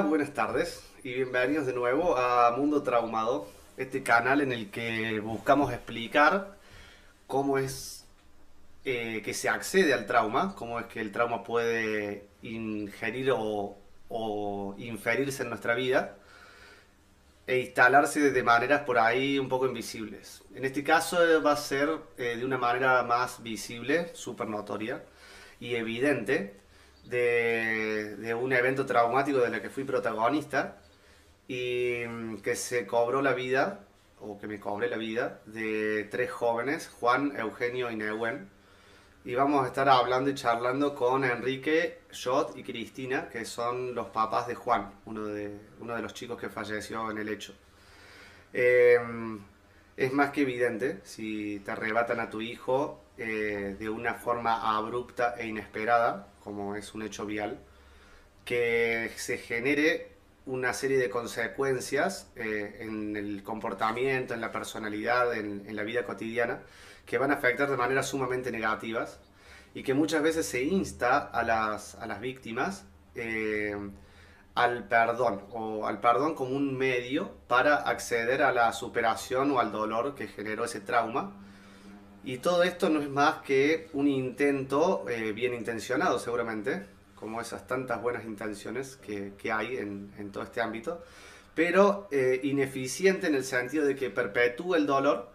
Buenas tardes y bienvenidos de nuevo a Mundo Traumado, este canal en el que buscamos explicar cómo es eh, que se accede al trauma, cómo es que el trauma puede ingerir o, o inferirse en nuestra vida e instalarse de maneras por ahí un poco invisibles. En este caso eh, va a ser eh, de una manera más visible, súper notoria y evidente, de, de un evento traumático de la que fui protagonista y mm, que se cobró la vida, o que me cobré la vida, de tres jóvenes, Juan, Eugenio y Neuen. Y vamos a estar hablando y charlando con Enrique, Jot y Cristina, que son los papás de Juan, uno de, uno de los chicos que falleció en el hecho. Eh, es más que evidente, si te arrebatan a tu hijo eh, de una forma abrupta e inesperada, como es un hecho vial, que se genere una serie de consecuencias eh, en el comportamiento, en la personalidad, en, la vida cotidiana, que van a afectar de manera sumamente negativas y que muchas veces se insta a las, a las víctimas eh, al perdón o al perdón como un medio para acceder a la superación o al dolor que generó ese trauma. Y todo esto no es más que un intento eh, bien intencionado seguramente, como esas tantas buenas intenciones que, que hay en, en, todo este ámbito, pero eh, ineficiente en el sentido de que perpetúa el dolor,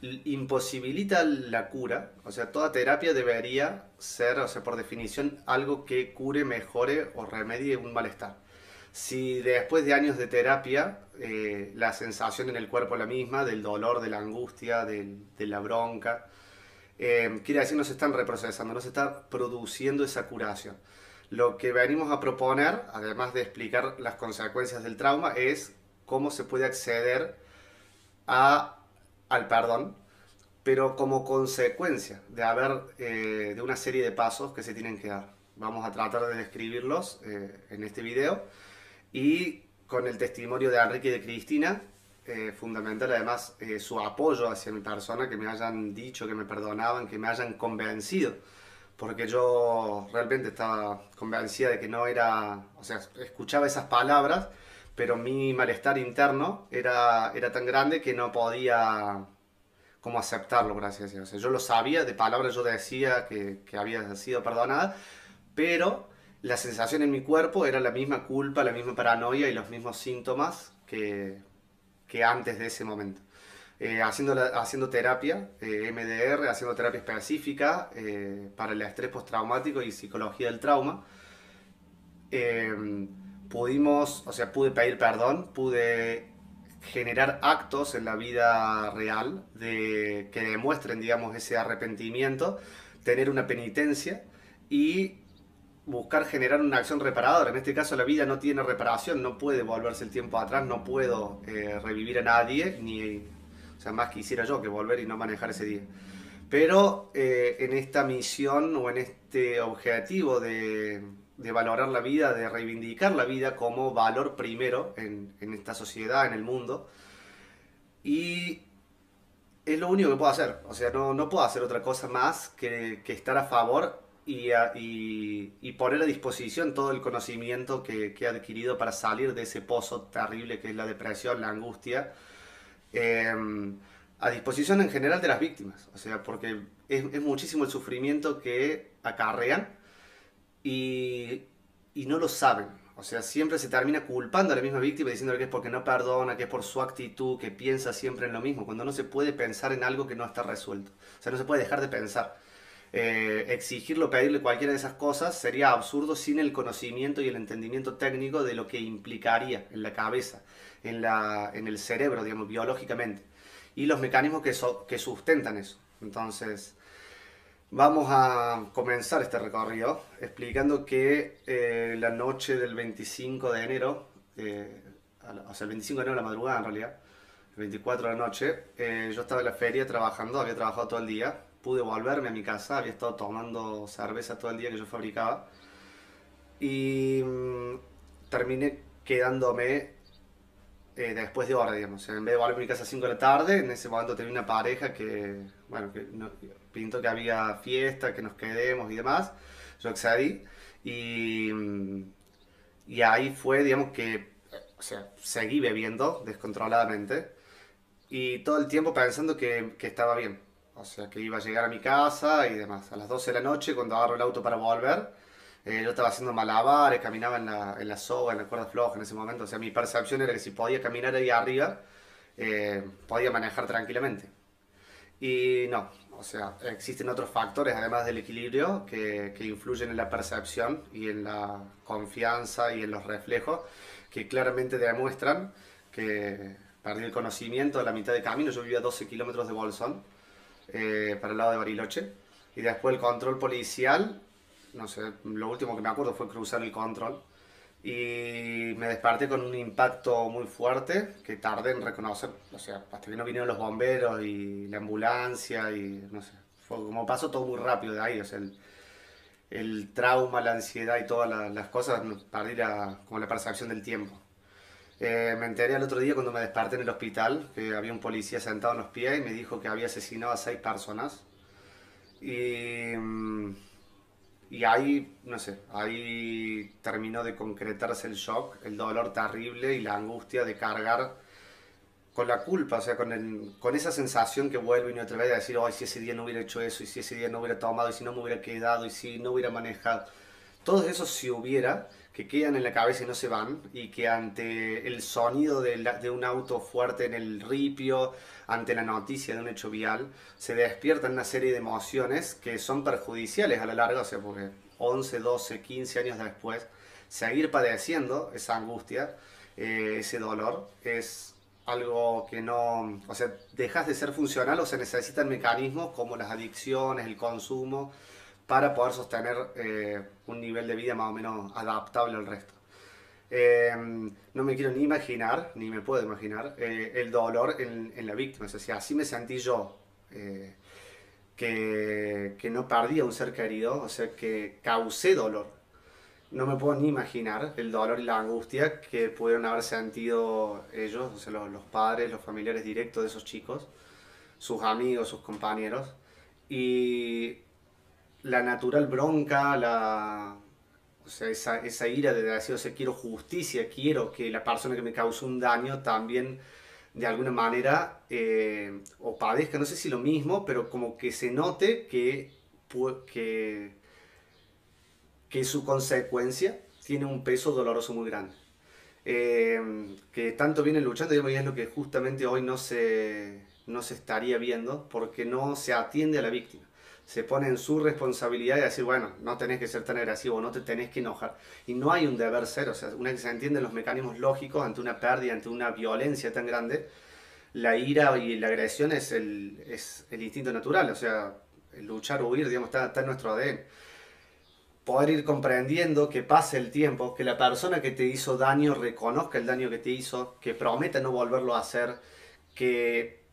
imposibilita la cura, o sea, toda terapia debería ser, o sea, por definición, algo que cure, mejore o remedie un malestar. Si después de años de terapia eh, la sensación en el cuerpo es la misma, del dolor, de la angustia, de la bronca, eh, quiere decir no se están reprocesando, no se está produciendo esa curación. Lo que venimos a proponer, además de explicar las consecuencias del trauma, es cómo se puede acceder al perdón, pero como consecuencia de haber eh, de una serie de pasos que se tienen que dar. Vamos a tratar de describirlos en este video y con el testimonio de Enrique y de Cristina, eh, fundamental además eh, su apoyo hacia mi persona, que me hayan dicho, que me perdonaban, que me hayan convencido porque yo realmente estaba convencida de que no era, o sea, escuchaba esas palabras, pero mi malestar interno era, era tan grande que no podía como aceptarlo, por así decirlo. O sea, yo lo sabía, de palabras yo decía que, que había sido perdonada, pero la sensación en mi cuerpo era la misma culpa, la misma paranoia y los mismos síntomas que, que antes de ese momento eh, haciendo, haciendo terapia, eh, MDR, haciendo terapia específica eh, para el estrés postraumático y psicología del trauma. Em, pudimos, o sea, pude pedir perdón, pude generar actos en la vida real de, que demuestren, digamos, ese arrepentimiento, tener una penitencia y buscar generar una acción reparadora. En este caso la vida no tiene reparación, no puede volverse el tiempo atrás, no puedo eh, revivir a nadie, ni o sea, más quisiera yo que volver y no manejar ese día. Pero eh, en esta misión o en este objetivo de, de, valorar la vida, de reivindicar la vida como valor primero en, en, esta sociedad, en el mundo, y es lo único que puedo hacer. O sea, no, no puedo hacer otra cosa más que, que estar a favor y, y, y, poner a disposición todo el conocimiento que, que he adquirido para salir de ese pozo terrible que es la depresión, la angustia eh, a disposición en general de las víctimas, o sea, porque es, es muchísimo el sufrimiento que acarrean y, y, no lo saben. O sea, siempre se termina culpando a la misma víctima diciéndole que es porque no perdona, que es por su actitud, que piensa siempre en lo mismo, cuando no se puede pensar en algo que no está resuelto. O sea, no se puede dejar de pensar. Eh, exigirlo, pedirle cualquiera de esas cosas sería absurdo sin el conocimiento y el entendimiento técnico de lo que implicaría en la cabeza en, la, en el cerebro, digamos, biológicamente, y los mecanismos que, so, que sustentan eso. Entonces, vamos a comenzar este recorrido explicando que eh, la noche del 25 de enero, eh, o sea, el 25 de enero la madrugada en realidad, el 24 de la noche, yo estaba en la feria trabajando, había trabajado todo el día, pude volverme a mi casa, había estado tomando cerveza todo el día que yo fabricaba, y mmm, terminé quedándome eh, después de hora, digamos. En vez de volver a mi casa a 5 de la tarde, en ese momento tenía una pareja que, bueno, que no, pintó que había fiesta, que nos quedemos y demás. Yo accedí y, Y ahí fue, digamos, que, o sea, seguí bebiendo descontroladamente y todo el tiempo pensando que, que estaba bien. O sea, que iba a llegar a mi casa y demás. A las 12 de la noche, cuando agarro el auto para volver, eh, yo estaba haciendo malabares, caminaba en la, en la soga, en la cuerda floja en ese momento. O sea, mi percepción era que si podía caminar ahí arriba, eh, podía manejar tranquilamente. Y no, o sea, existen otros factores, además del equilibrio, que, que, influyen en la percepción y en la confianza y en los reflejos, que claramente demuestran que perdí el conocimiento a la mitad de camino. Yo vivía a 12 kilómetros de Bolsón, eh, para el lado de Bariloche. Y después el control policial, no sé, lo último que me acuerdo fue cruzar el control y me desperté con un impacto muy fuerte que tardé en reconocer, o sea, hasta que no vinieron los bomberos y la ambulancia y no sé, fue como pasó todo muy rápido de ahí, o sea, el, el trauma, la ansiedad y todas las, las cosas, perdí la, como la percepción del tiempo. Eh, me enteré el otro día cuando me desperté en el hospital que había un policía sentado en los pies y me dijo que había asesinado a seis personas. Y mm, y ahí, no sé, ahí terminó de concretarse el shock, el dolor terrible y la angustia de cargar con la culpa, o sea, con, el, con esa sensación que vuelve y otra vez a decir, ay, si ese día no hubiera hecho eso, y si ese día no hubiera tomado, y si no me hubiera quedado, y si no hubiera manejado. Todo eso si hubiera, que quedan en la cabeza y no se van, y que ante el sonido de, de un auto fuerte en el ripio, ante la noticia de un hecho vial, se despiertan una serie de emociones que son perjudiciales a la larga, o sea, porque 11, 12, 15 años después, seguir padeciendo esa angustia, eh, ese dolor, es algo que no, o sea, dejas de ser funcional o se necesitan mecanismos como las adicciones, el consumo, para poder sostener eh, un nivel de vida más o menos adaptable al resto. Em, no me quiero ni imaginar, ni me puedo imaginar, eh, el dolor en, la víctima. O sea, así me sentí yo, eh, que, que, no perdí a un ser querido, o sea, que causé dolor. No me puedo ni imaginar el dolor y la angustia que pudieron haber sentido ellos, o sea, los, los padres, los familiares directos de esos chicos, sus amigos, sus compañeros. Y la natural bronca, la, o sea, esa, esa ira de decir, o sea, quiero justicia, quiero que la persona que me causó un daño también de alguna manera eh, o padezca, no sé si lo mismo, pero como que se note que, que, que su consecuencia tiene un peso doloroso muy grande. Eh, que tanto viene luchando, y es lo que justamente hoy no se, no se estaría viendo, porque no se atiende a la víctima se pone en su responsabilidad de decir, bueno, no tenés que ser tan agresivo, no te tenés que enojar. Y no hay un deber ser, o sea, una vez que se entienden los mecanismos lógicos ante una pérdida, ante una violencia tan grande, la ira y la agresión es el, es el instinto natural, o sea, luchar o huir, digamos, está, está en nuestro ADN. Poder ir comprendiendo que pase el tiempo, que la persona que te hizo daño reconozca el daño que te hizo, que prometa no volverlo a hacer, que,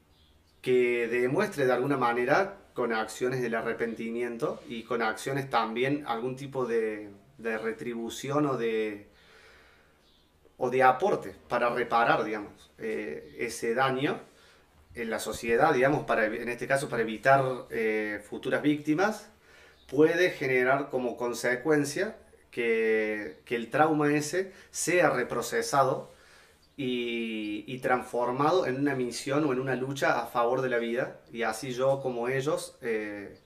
que demuestre de alguna manera con acciones del arrepentimiento y con acciones también algún tipo de, retribución o de, o de aporte para reparar, digamos, eh, ese daño en la sociedad, digamos, para, en este caso para evitar eh, futuras víctimas, puede generar como consecuencia que, que, el trauma ese sea reprocesado y, transformado en una misión o en una lucha a favor de la vida. Y así yo como ellos, eh,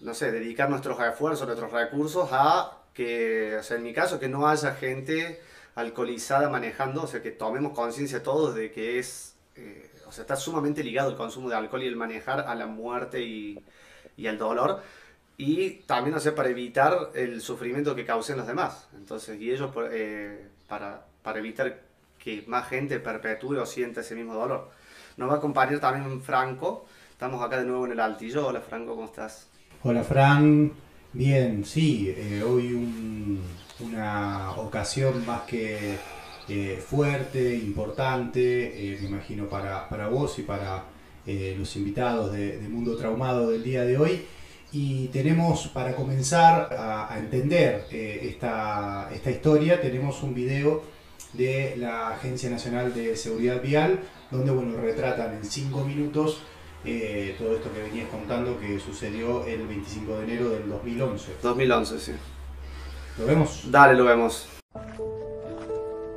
no sé, dedicar nuestros esfuerzos, nuestros recursos a que, o sea, en mi caso, que no haya gente alcoholizada manejando, o sea, que tomemos conciencia todos de que es, eh, o sea, está sumamente ligado el consumo de alcohol y el manejar a la muerte y, y al dolor. Y también, o sea, para evitar el sufrimiento que causen los demás. Entonces, y ellos, eh, para, para evitar que más gente perpetúe o sienta ese mismo dolor. Nos va a acompañar también Franco. Estamos acá de nuevo en el Altillo. Hola Franco, ¿cómo estás? Hola Fran, bien, sí, eh, hoy un, una ocasión más que eh, fuerte, importante, eh, me imagino para, para, vos y para eh, los invitados de, de, Mundo Traumado del día de hoy. Y tenemos, para comenzar a, a entender esta, esta historia, tenemos un video de la Agencia Nacional de Seguridad Vial, donde bueno, retratan en cinco minutos eh, todo esto que venías contando que sucedió el 25 de enero del 2011. 2011, sí. ¿Lo vemos? Dale, lo vemos.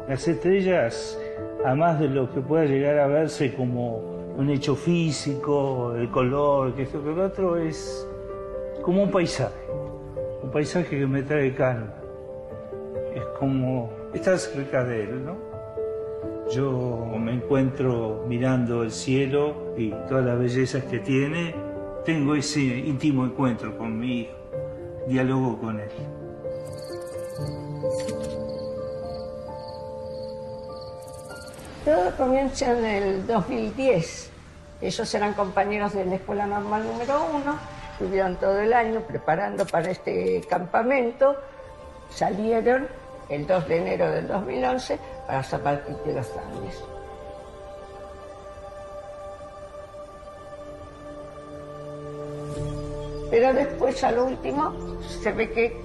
Las estrellas, además de lo que pueda llegar a verse como un hecho físico, el color, que esto que lo otro, es como un paisaje. Un paisaje que me trae calma. Es como estar cerca de él, ¿no? Yo me encuentro mirando el cielo y todas las bellezas que tiene, tengo ese íntimo encuentro con mi hijo, diálogo con él. Todo comienza en el 2010. Ellos eran compañeros de la Escuela Normal número 1, estuvieron todo el año preparando para este campamento, salieron el 2 de enero del 2011 para Zapalquí de los Andes. Pero después, al último, se ve que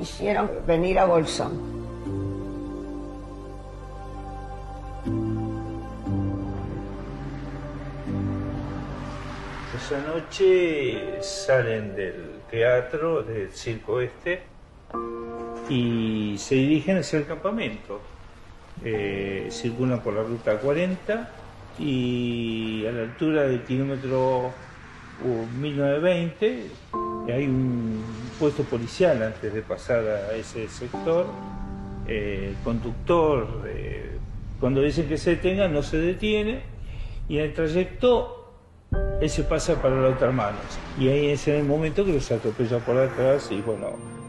hicieron venir a Bolsón. Esa noche salen del teatro, del circo este, y se dirigen hacia el campamento. Eh, circulan por la ruta 40 y a la altura del kilómetro 1920 hay un puesto policial antes de pasar a ese sector. Eh, el conductor, eh, cuando dicen que se detenga, no se detiene y en el trayecto él se pasa para la otra mano. Y ahí es en el momento que los atropella por atrás y bueno,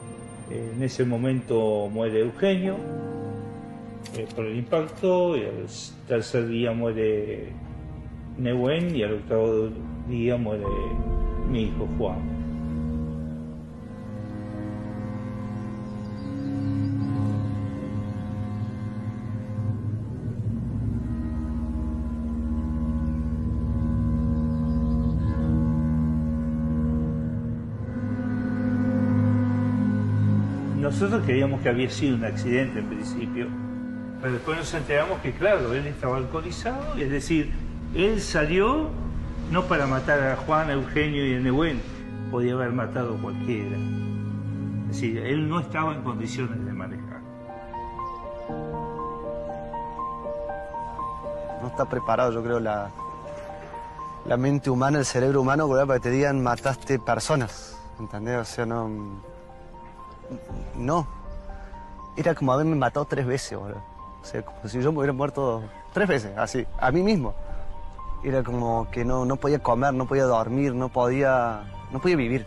en ese momento muere Eugenio eh, por el impacto y al tercer día muere Nehuen y al octavo día muere mi hijo Juan. Nosotros creíamos que había sido un accidente en principio, pero después nos enteramos que, claro, él estaba alcoholizado, es decir, él salió no para matar a Juan, a Eugenio y a Nehuen, podía haber matado a cualquiera. Es decir, él no estaba en condiciones de manejar. No está preparado, yo creo, la, la mente humana, el cerebro humano, para que te digan mataste personas. ¿Entendés? O sea, no. No. Era como haberme matado tres veces, boludo. O sea, como si yo me hubiera muerto tres veces, así, a mí mismo. Era como que no, no podía comer, no podía dormir, no podía, no podía vivir.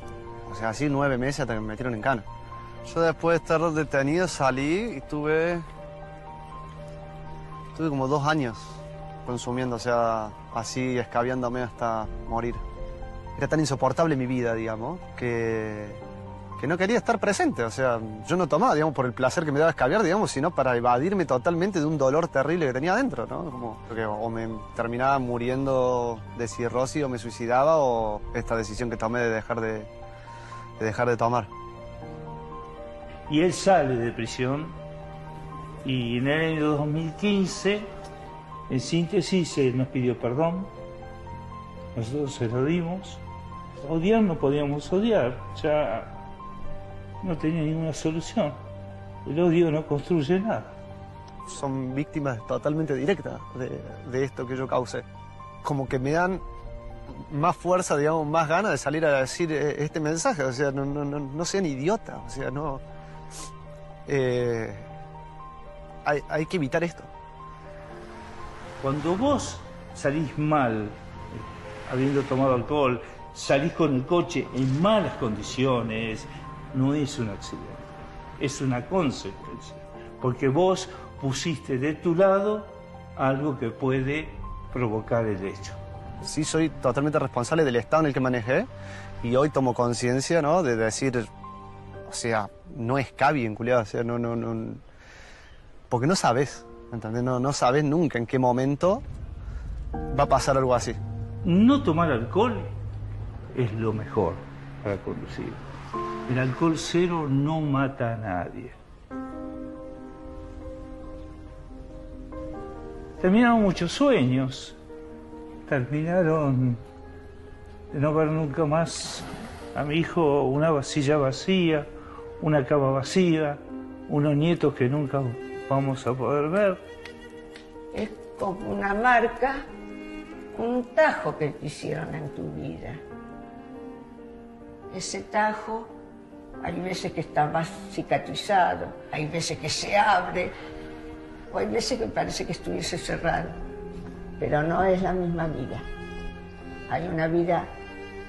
O sea, así nueve meses hasta que me metieron en cana. Yo después de estar detenido salí y tuve... Tuve como dos años consumiendo, o sea, así escabiándome hasta morir. Era tan insoportable mi vida, digamos, que que no quería estar presente. O sea, yo no tomaba, digamos, por el placer que me daba escabiar, digamos, sino para evadirme totalmente de un dolor terrible que tenía adentro, ¿no? Como que o me terminaba muriendo de cirrosis o me suicidaba o esta decisión que tomé de dejar de, de dejar de tomar. Y él sale de prisión y en el año 2015, en síntesis, él nos pidió perdón, nosotros se lo dimos. Odiar no podíamos odiar, ya no tenía ninguna solución. El odio no construye nada. Son víctimas totalmente directas de, esto que yo causé. Como que me dan más fuerza, digamos, más ganas de salir a decir eh, este mensaje. O sea, no, no, no, no sean idiotas. O sea, no. Eh, hay, hay que evitar esto. Cuando vos salís mal, eh, habiendo tomado alcohol, salís con el coche en malas condiciones, no es un accidente, es una consecuencia, porque vos pusiste de tu lado algo que puede provocar el hecho. Sí, soy totalmente responsable del estado en el que manejé y hoy tomo conciencia, ¿no? De decir, o sea, no es cabi culiado, o sea, no, no, no, porque no sabes, ¿entendés? No, no sabes nunca en qué momento va a pasar algo así. No tomar alcohol es lo mejor para conducir. El alcohol cero no mata a nadie. Terminaron muchos sueños. Terminaron de no ver nunca más a mi hijo una vasilla vacía, una cama vacía, unos nietos que nunca vamos a poder ver. Es como una marca, un tajo que te hicieron en tu vida. Ese tajo, hay veces que está más cicatrizado, hay veces que se abre, o hay veces que parece que estuviese cerrado, pero no es la misma vida. Hay una vida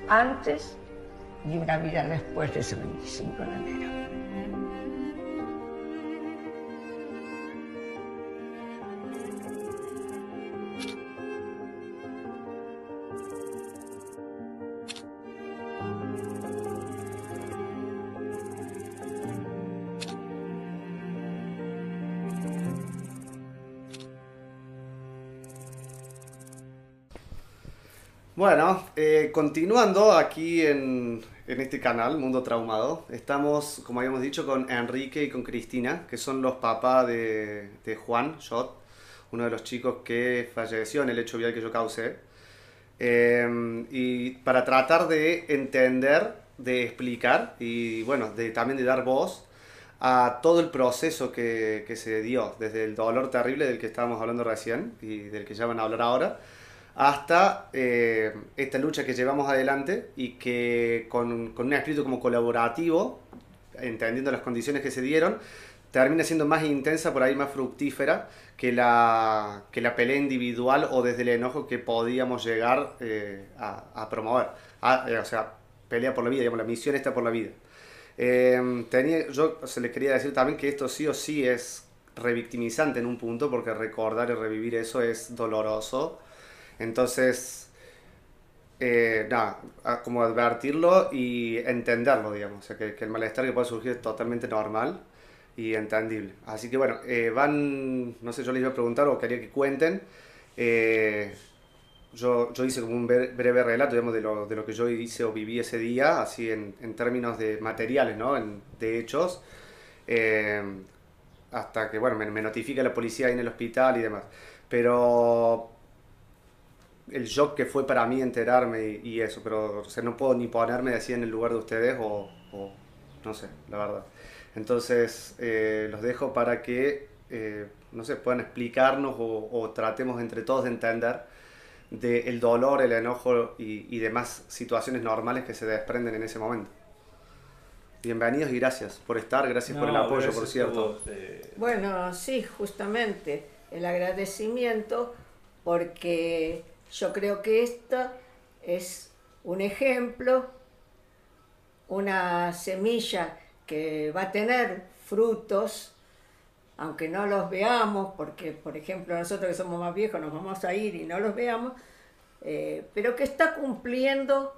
antes y una vida después de ese 25 de enero. Eh, continuando aquí en, este canal, Mundo Traumado, estamos, como habíamos dicho, con Enrique y con Cristina, que son los papás de, Juan Shot, uno de los chicos que falleció en el hecho vial que yo causé. Eh, y para tratar de entender, de explicar y bueno, también de dar voz a todo el proceso que, que se dio, desde el dolor terrible del que estábamos hablando recién y del que ya van a hablar ahora, hasta eh, esta lucha que llevamos adelante y que con, con un espíritu como colaborativo, entendiendo las condiciones que se dieron, termina siendo más intensa, por ahí más fructífera que la, que la pelea individual o desde el enojo que podíamos llegar eh, a, promover. A, eh, o sea, pelea por la vida, digamos, la misión está por la vida. Tenía, yo se les quería decir también que esto sí o sí es revictimizante en un punto, porque recordar y revivir eso es doloroso entonces, eh, nada, como advertirlo y entenderlo, digamos. O sea, que, que, el malestar que puede surgir es totalmente normal y entendible. Así que bueno, eh, van, no sé, yo les iba a preguntar o quería que cuenten. Eh, yo, yo hice como un breve relato, digamos, de lo, de lo que yo hice o viví ese día, así en, en términos de materiales, ¿no? En, de hechos. Eh, hasta que, bueno, me, me notifica la policía ahí en el hospital y demás. Pero el shock que fue para mí enterarme y, y, eso, pero o sea, no puedo ni ponerme así en el lugar de ustedes o, o no sé, la verdad. Entonces eh, los dejo para que, eh, no sé, puedan explicarnos o, o, tratemos entre todos de entender del el dolor, el enojo y, y, demás situaciones normales que se desprenden en ese momento. Bienvenidos y gracias por estar, gracias no, por el apoyo, por cierto. Vos, eh... Bueno, sí, justamente el agradecimiento porque yo creo que esta es un ejemplo, una semilla que va a tener frutos, aunque no los veamos, porque por ejemplo nosotros que somos más viejos nos vamos a ir y no los veamos, eh, pero que está cumpliendo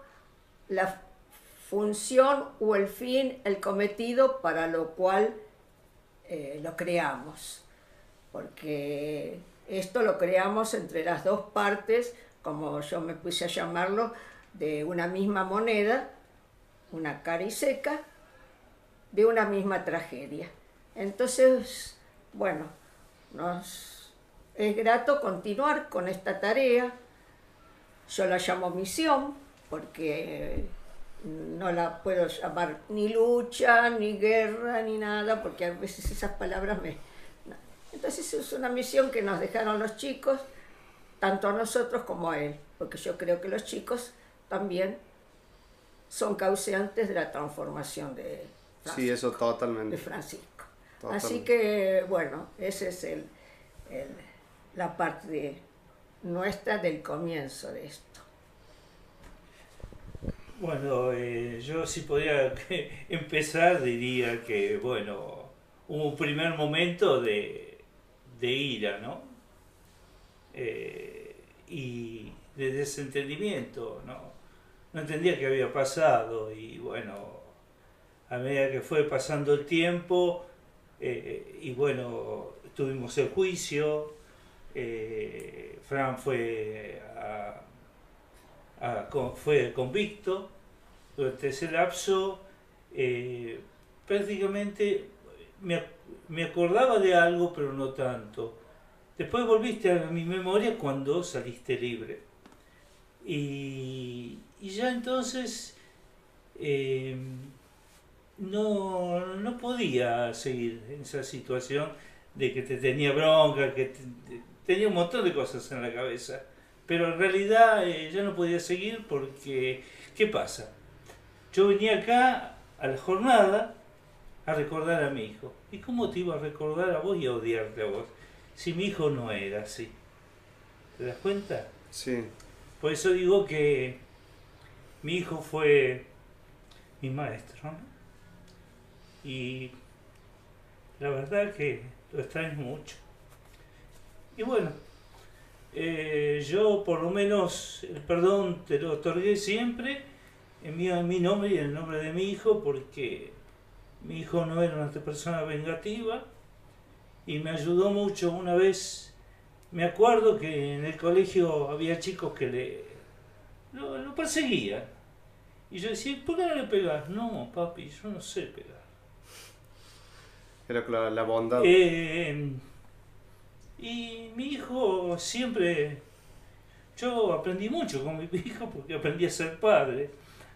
la función o el fin, el cometido para lo cual eh, lo creamos. Porque esto lo creamos entre las dos partes, como yo me puse a llamarlo, de una misma moneda, una cara y seca, de una misma tragedia. Entonces, bueno, nos es grato continuar con esta tarea. Yo la llamo misión porque no la puedo llamar ni lucha, ni guerra, ni nada, porque a veces esas palabras me, entonces es una misión que nos dejaron los chicos, tanto a nosotros como a él, porque yo creo que los chicos también son causantes de la transformación de Francisco. Sí, eso totalmente. De Francisco. Totalmente. Así que, bueno, esa es el, el, la parte de nuestra del comienzo de esto. Bueno, eh, yo si podía empezar diría que, bueno, hubo un primer momento de de ira, ¿no? Eh, y de desentendimiento, ¿no? No entendía qué había pasado y bueno, a medida que fue pasando el tiempo, eh, y bueno, tuvimos el juicio, eh, Fran fue, a, fue convicto durante ese lapso, prácticamente me me acordaba de algo, pero no tanto. Después volviste a mi memoria cuando saliste libre. Y, y ya entonces eh, no, no podía seguir en esa situación de que te tenía bronca, que te- tenía un montón de cosas en la cabeza. Pero en realidad eh, ya no podía seguir porque, ¿qué pasa? Yo venía acá a la jornada a recordar a mi hijo. ¿Y cómo te iba a recordar a vos y a odiarte a vos? Si mi hijo no era así. ¿Te das cuenta? Sí. Por eso digo que mi hijo fue mi maestro. ¿no? Y la verdad que lo extraño mucho. Y bueno, eh, yo por lo menos el perdón te lo otorgué siempre en mi, en mi nombre y en el nombre de mi hijo porque mi hijo no era una persona vengativa y me ayudó mucho una vez. Me acuerdo que en el colegio había chicos que le lo, lo perseguían. Y yo decía, ¿por qué no le pegas? No, papi, yo no sé pegar. Era la, la bondad. Eh, y mi hijo siempre, yo aprendí mucho con mi hijo porque aprendí a ser padre.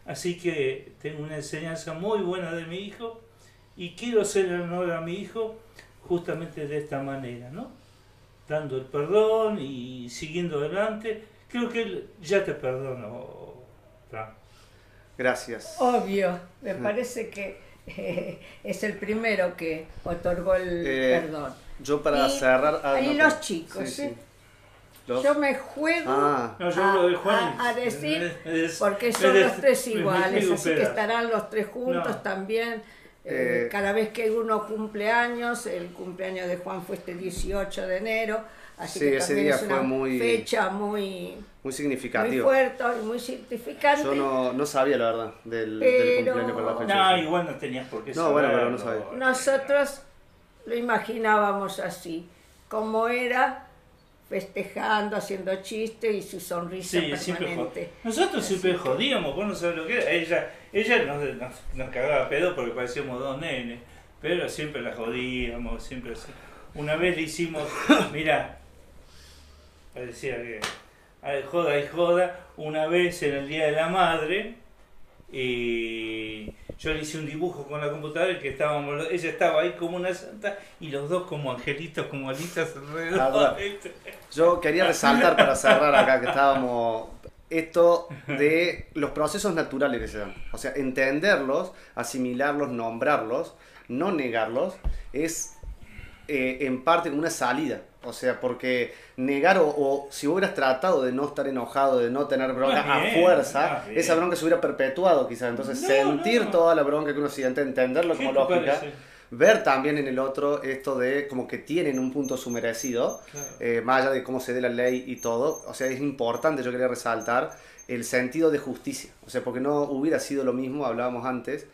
Así que tengo una enseñanza muy buena de mi hijo y quiero hacer el honor a mi hijo justamente de esta manera, ¿no? Dando el perdón y siguiendo adelante. Creo que él ya te perdono, Fran. Gracias. Obvio, me Mm. parece que eh, es el primero que otorgó el Eh, perdón. Yo para Y cerrar... ah, no, los pero- chicos, sí, ¿eh? sí. Los- Yo me juego Ah, No, yo a, hablo de Juan. a- a decir, porque son los tres iguales, así que estarán los tres juntos No. también. Eh, Eh, cada vez que uno cumple años, el cumpleaños de Juan fue este 18 de enero, así Sí, que ese también día es fue una muy- fecha muy, muy muy significativo. fuerte y muy significante. Yo no, no sabía la verdad del, del Pero- cumpleaños con la fecha. No, igual no tenías por qué No, bueno, pero no sabía. Nosotros lo imaginábamos así, como era festejando, haciendo chistes y su sonrisa Sí, siempre permanente. jod- Nosotros siempre jodíamos, vos no sabés lo que era. Ella, ella nos, nos, nos cagaba pedo porque parecíamos dos nenes, pero siempre la jodíamos, siempre. Una vez le hicimos, mira, parecía que ay, joda y joda, una vez en el Día de la Madre, y yo le hice un dibujo con la computadora y que estábamos, ella estaba ahí como una santa y los dos como angelitos, como alitas alrededor. Ah, ¿viste? Yo quería resaltar para cerrar acá que estábamos esto de los procesos naturales que se dan. O sea, entenderlos, asimilarlos, nombrarlos, no negarlos, es eh, en parte como una salida. O sea, porque negar o, o si hubieras tratado de no estar enojado, de no tener bronca Más a fuerza, bien. esa bronca se hubiera perpetuado quizás. Entonces, No, sentir toda la bronca que uno siente, entenderlo ¿Qué como lógica, parece? Ver también en el otro esto de como que tienen un punto sumerecido Claro. eh, más allá de cómo se dé la ley y todo, o sea, es importante, yo quería resaltar, el sentido de justicia. O sea, porque no hubiera sido lo mismo, hablábamos antes,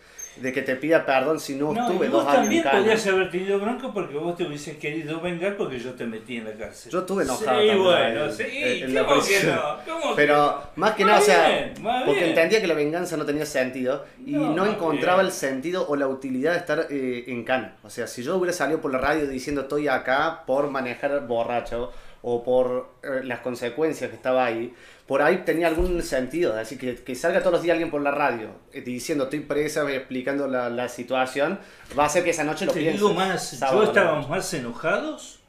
de que te pida perdón si no, No, estuve y dos vos años en también cana. podías haber tenido bronca porque vos te hubieses querido vengar porque yo te metí en la cárcel. Yo estuve enojado Sí, también bueno, en- sí, en- en la ¿cómo que no? ¿Cómo que Pero no? más que nada, o sea, bien, porque bien. entendía que la venganza no tenía sentido y No, no, encontraba bien. el sentido o la utilidad de estar eh, en cana. O sea, si yo hubiera salido por la radio diciendo estoy acá por manejar borracho o por eh, las consecuencias que estaba ahí, por ahí tenía algún sentido. Así que que salga todos los días alguien por la radio eh, diciendo estoy presa, explicando la, la situación, va a hacer que esa noche lo Te digo más, Sábado yo estábamos noche. más enojados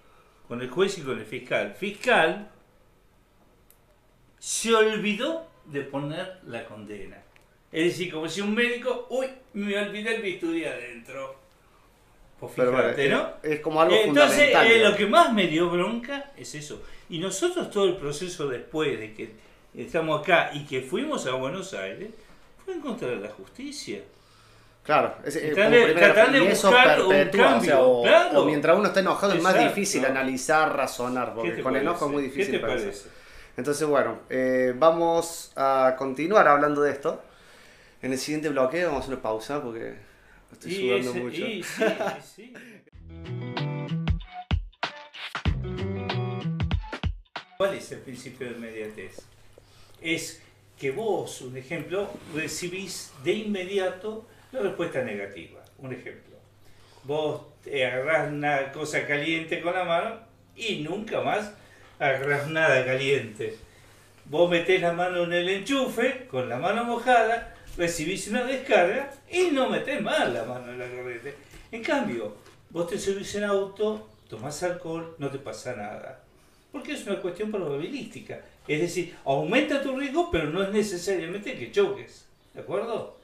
con el juez y con el fiscal. Fiscal se olvidó de poner la condena. Es decir, como si un médico, uy, me olvidé el bisturí adentro. Pues Pero bueno, fíjate, es- ¿no? es como algo Entonces, fundamental. eh, digamos. lo que más me dio bronca es eso. Y nosotros todo el proceso después de que estamos acá y que fuimos a Buenos Aires, fue en contra de la justicia. Claro, es, eh, Tratar de- tratar de buscar un perpetúa, o, sea, cambio, o- claro. o mientras uno está enojado es más difícil analizar, razonar, ¿Qué porque con enojo es muy difícil ¿Qué te? Entonces, bueno, eh, vamos a continuar hablando de esto. En el siguiente bloque vamos a hacer una pausa porque estoy Y sudando ese- mucho. y sí, y sí. ¿Cuál es el principio de inmediatez? Es que vos, un ejemplo, recibís de inmediato la respuesta negativa. Un ejemplo. Vos te agarrás una cosa caliente con la mano y nunca más agarrás nada caliente. Vos metés la mano en el enchufe, con la mano mojada, recibís una descarga y no metés más la mano en la corriente. En cambio, vos te subís en auto tomás alcohol, no te pasa nada. Porque es una cuestión probabilística. Es decir, aumenta tu riesgo, pero no es necesariamente que choques. ¿De acuerdo?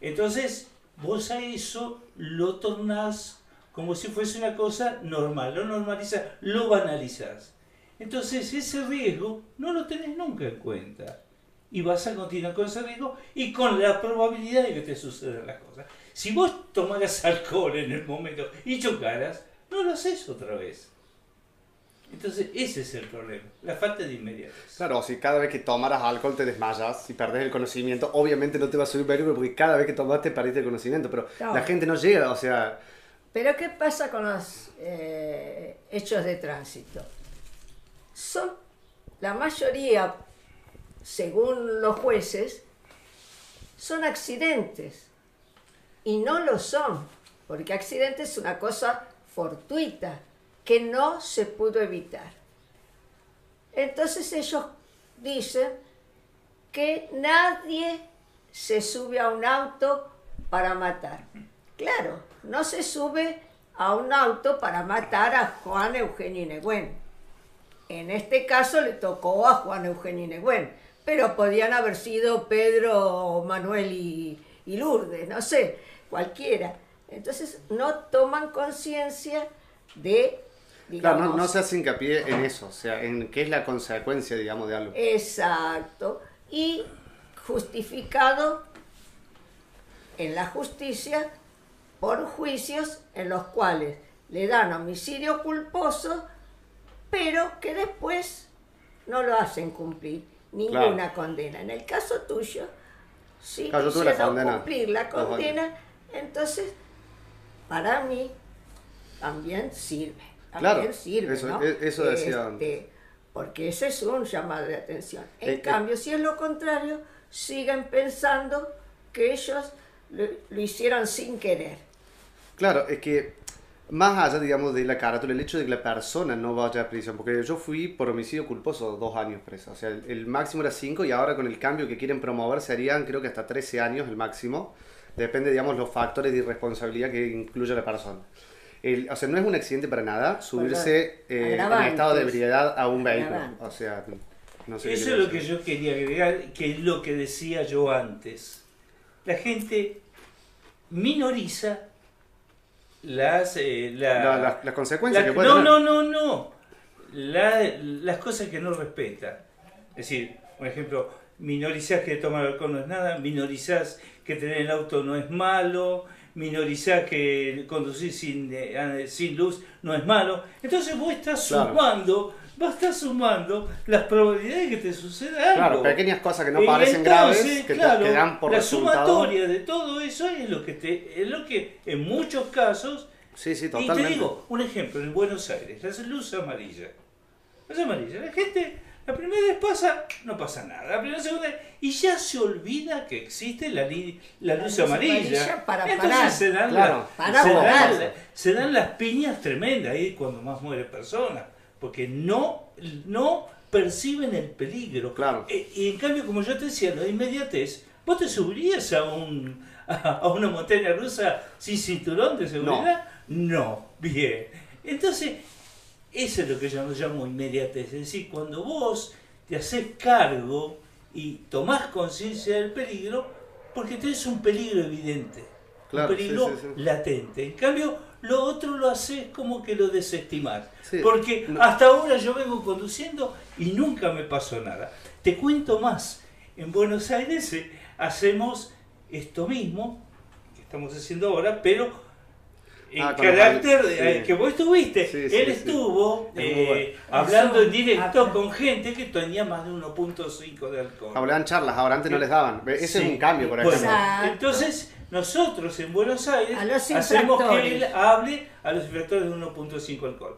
Entonces, vos a eso lo tornás como si fuese una cosa normal. Lo normalizás, lo banalizás. Entonces, ese riesgo no lo tenés nunca en cuenta. Y vas a continuar con ese riesgo y con la probabilidad de que te sucedan las cosas. Si vos tomaras alcohol en el momento y chocaras, no lo haces otra vez. Entonces, ese es el problema, la falta de inmediatez. Claro, si cada vez que tomaras alcohol te desmayas y perdés el conocimiento, obviamente no te va a subir peligro porque cada vez que tomaste perdiste el conocimiento, pero No. la gente no llega, o sea, Pero ¿qué pasa con los eh, hechos de tránsito? Son la mayoría, según los jueces, son accidentes. Y no lo son, porque accidente es una cosa fortuita que no se pudo evitar. Entonces ellos dicen que nadie se sube a un auto para matar. Claro, no se sube a un auto para matar a Juan Eugenio Negüen. En este caso le tocó a Juan Eugenio Negüen, pero podían haber sido Pedro, Manuel y, y Lourdes, no sé, cualquiera. Entonces no toman conciencia de, claro, no, digamos, no se hace hincapié en eso, o sea, en qué es la consecuencia, digamos, de algo. Exacto. Y justificado en la justicia por juicios en los cuales le dan homicidio culposo, pero que después no lo hacen cumplir ninguna Claro. condena. En el caso tuyo, sí Claro, quisieron cumplir la condena, entonces para mí también sirve. Claro, También sirve, eso- ¿no? eso decía Este, porque ese es un llamado de atención. En Eh, eh. cambio, si es lo contrario, siguen pensando que ellos lo, lo hicieron sin querer. Claro, es que más allá, digamos, de la carátula, el hecho de que la persona no vaya a prisión, porque yo fui por homicidio culposo dos años preso, o sea, el, el máximo era cinco y ahora con el cambio que quieren promover serían creo que hasta 13 años el máximo, depende, digamos, los factores de irresponsabilidad que incluye la persona. El- o sea, no es un accidente para nada subirse eh, en estado de ebriedad a un vehículo, o sea, no sé Eso es lo que yo quería agregar, que es lo que decía yo antes. La gente minoriza las... eh, la- La- las- las consecuencias que puede no, tener. no, no, no. La- las cosas que no respeta. Es decir, por ejemplo, minorizás que tomar alcohol no es nada, minorizás que tener el auto no es malo, minorizás que conducir sin, eh, sin luz no es malo. Entonces vos estás Claro. sumando, vos estás sumando las probabilidades de que te suceda algo. Claro, pequeñas cosas que no parecen entonces, graves, que, te- claro, que dan por la resultado. sumatoria de todo eso es lo que te, es lo que en muchos casos Sí, sí, y te digo, un ejemplo, en Buenos Aires, la luz amarilla. Luz amarilla, la gente la primera vez pasa, no pasa nada. La primera, segunda, y ya se olvida que existe la, li- la luz, luz amarilla. amarilla para Entonces parar. se dan, Claro, la- para se, parar. dan, la- se dan las piñas tremendas ahí cuando más muere personas. Porque no, no perciben el peligro. Claro. Eh, y en cambio, como yo te decía, la inmediatez, vos te subirías a un a una montaña rusa sin cinturón de seguridad? No. Bien. Entonces, eso es lo que yo llamo inmediatez. Es decir, cuando vos te haces cargo y tomás conciencia del peligro, porque tenés un peligro evidente. Claro, un peligro sí, sí, sí. latente. En cambio, lo otro lo haces como que lo desestimás. Sí, Porque no- hasta ahora yo vengo conduciendo y nunca me pasó nada. Te cuento más. En Buenos Aires eh, hacemos esto mismo que estamos haciendo ahora, pero en Ah, carácter eh, que vos estuviste. Sí, sí, Él estuvo eh, bueno. hablando en directo con gente que tenía más de 1.5 de alcohol. Hablaban charlas, ahora antes no les daban. Ese es un cambio, por Bueno, ejemplo. Exacto. entonces, nosotros en Buenos Aires hacemos que él hable a los infractores de 1.5 alcohol.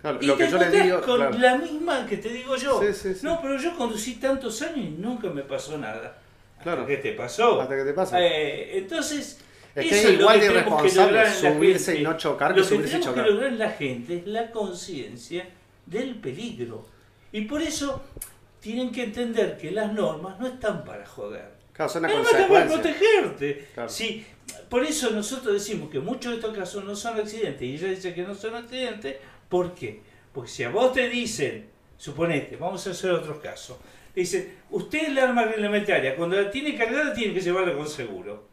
Claro, Y lo te que yo le encontrás digo, con claro. la misma que te digo yo. Sí, sí, sí. No, pero yo conducí tantos años y nunca me pasó nada. Claro. ¿Qué te pasó? Hasta que te pasa. Eh, entonces, Es que eso es lo igual de tenemos que irresponsable subirse y no chocar que Lo que subirse y tenemos chocar. que lograr en la gente es la conciencia del peligro. Y por eso tienen que entender que las normas no están para joder. Claro, son una para consecuencia. protegerte. Claro. Si por eso nosotros decimos que muchos de estos casos no son accidentes y ella dice que no son accidentes. ¿Por qué? Porque si a vos te dicen, suponete, vamos a hacer otros casos, dicen, usted es la arma reglamentaria, cuando la tiene cargada tiene que llevarla con seguro.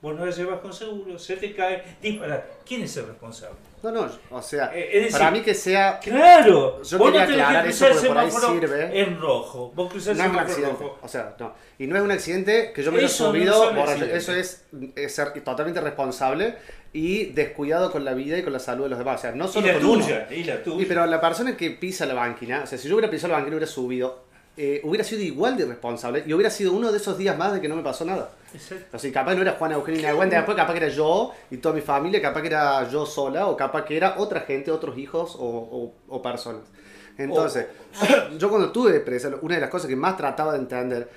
Vos no la llevas con seguro, se te cae, dispara. ¿Quién es el responsable? No, no, o sea, Eh, decir, para mí que sea... Claro, Yo vos quería no aclarar que eso porque por ahí sirve. en rojo. Vos cruzás No el semáforo accidente, rojo. o sea, no. Y no es un accidente que yo me lo he Eso no subido. Eso es, es ser totalmente responsable y descuidado con la vida y con la salud de los demás. O sea, no Y solo la con uno. tuya, y la tuya. Y pero la persona que pisa la máquina, o sea, si yo hubiera pisado la máquina y hubiera subido, eh, hubiera sido igual de irresponsable y hubiera sido uno de esos días más de que no me pasó nada. Exacto. O sea, capaz no era Juana Eugenia Nagüente, después capaz que era yo y toda mi familia, capaz que era yo sola, o capaz que era otra gente, otros hijos o, o- o personas. Entonces, yo cuando tuve presa, una de las cosas que más trataba de entender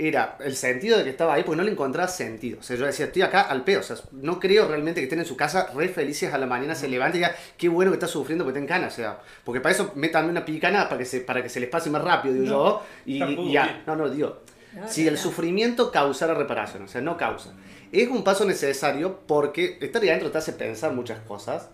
era el sentido de que estaba ahí, porque no le encontraba sentido. O sea, yo decía, estoy acá al pedo. O sea, no creo realmente que estén en su casa re felices a la mañana, se levanten y digan, qué bueno que está sufriendo porque está en cana. O sea, porque para eso métanme una picana para que se, para que se les pase más rápido, digo No, yo. Y, y ya. bien. No, no, digo. No, Si el no. sufrimiento causara reparación, o sea, no causa. Es un paso necesario porque estar ahí adentro te hace pensar muchas cosas.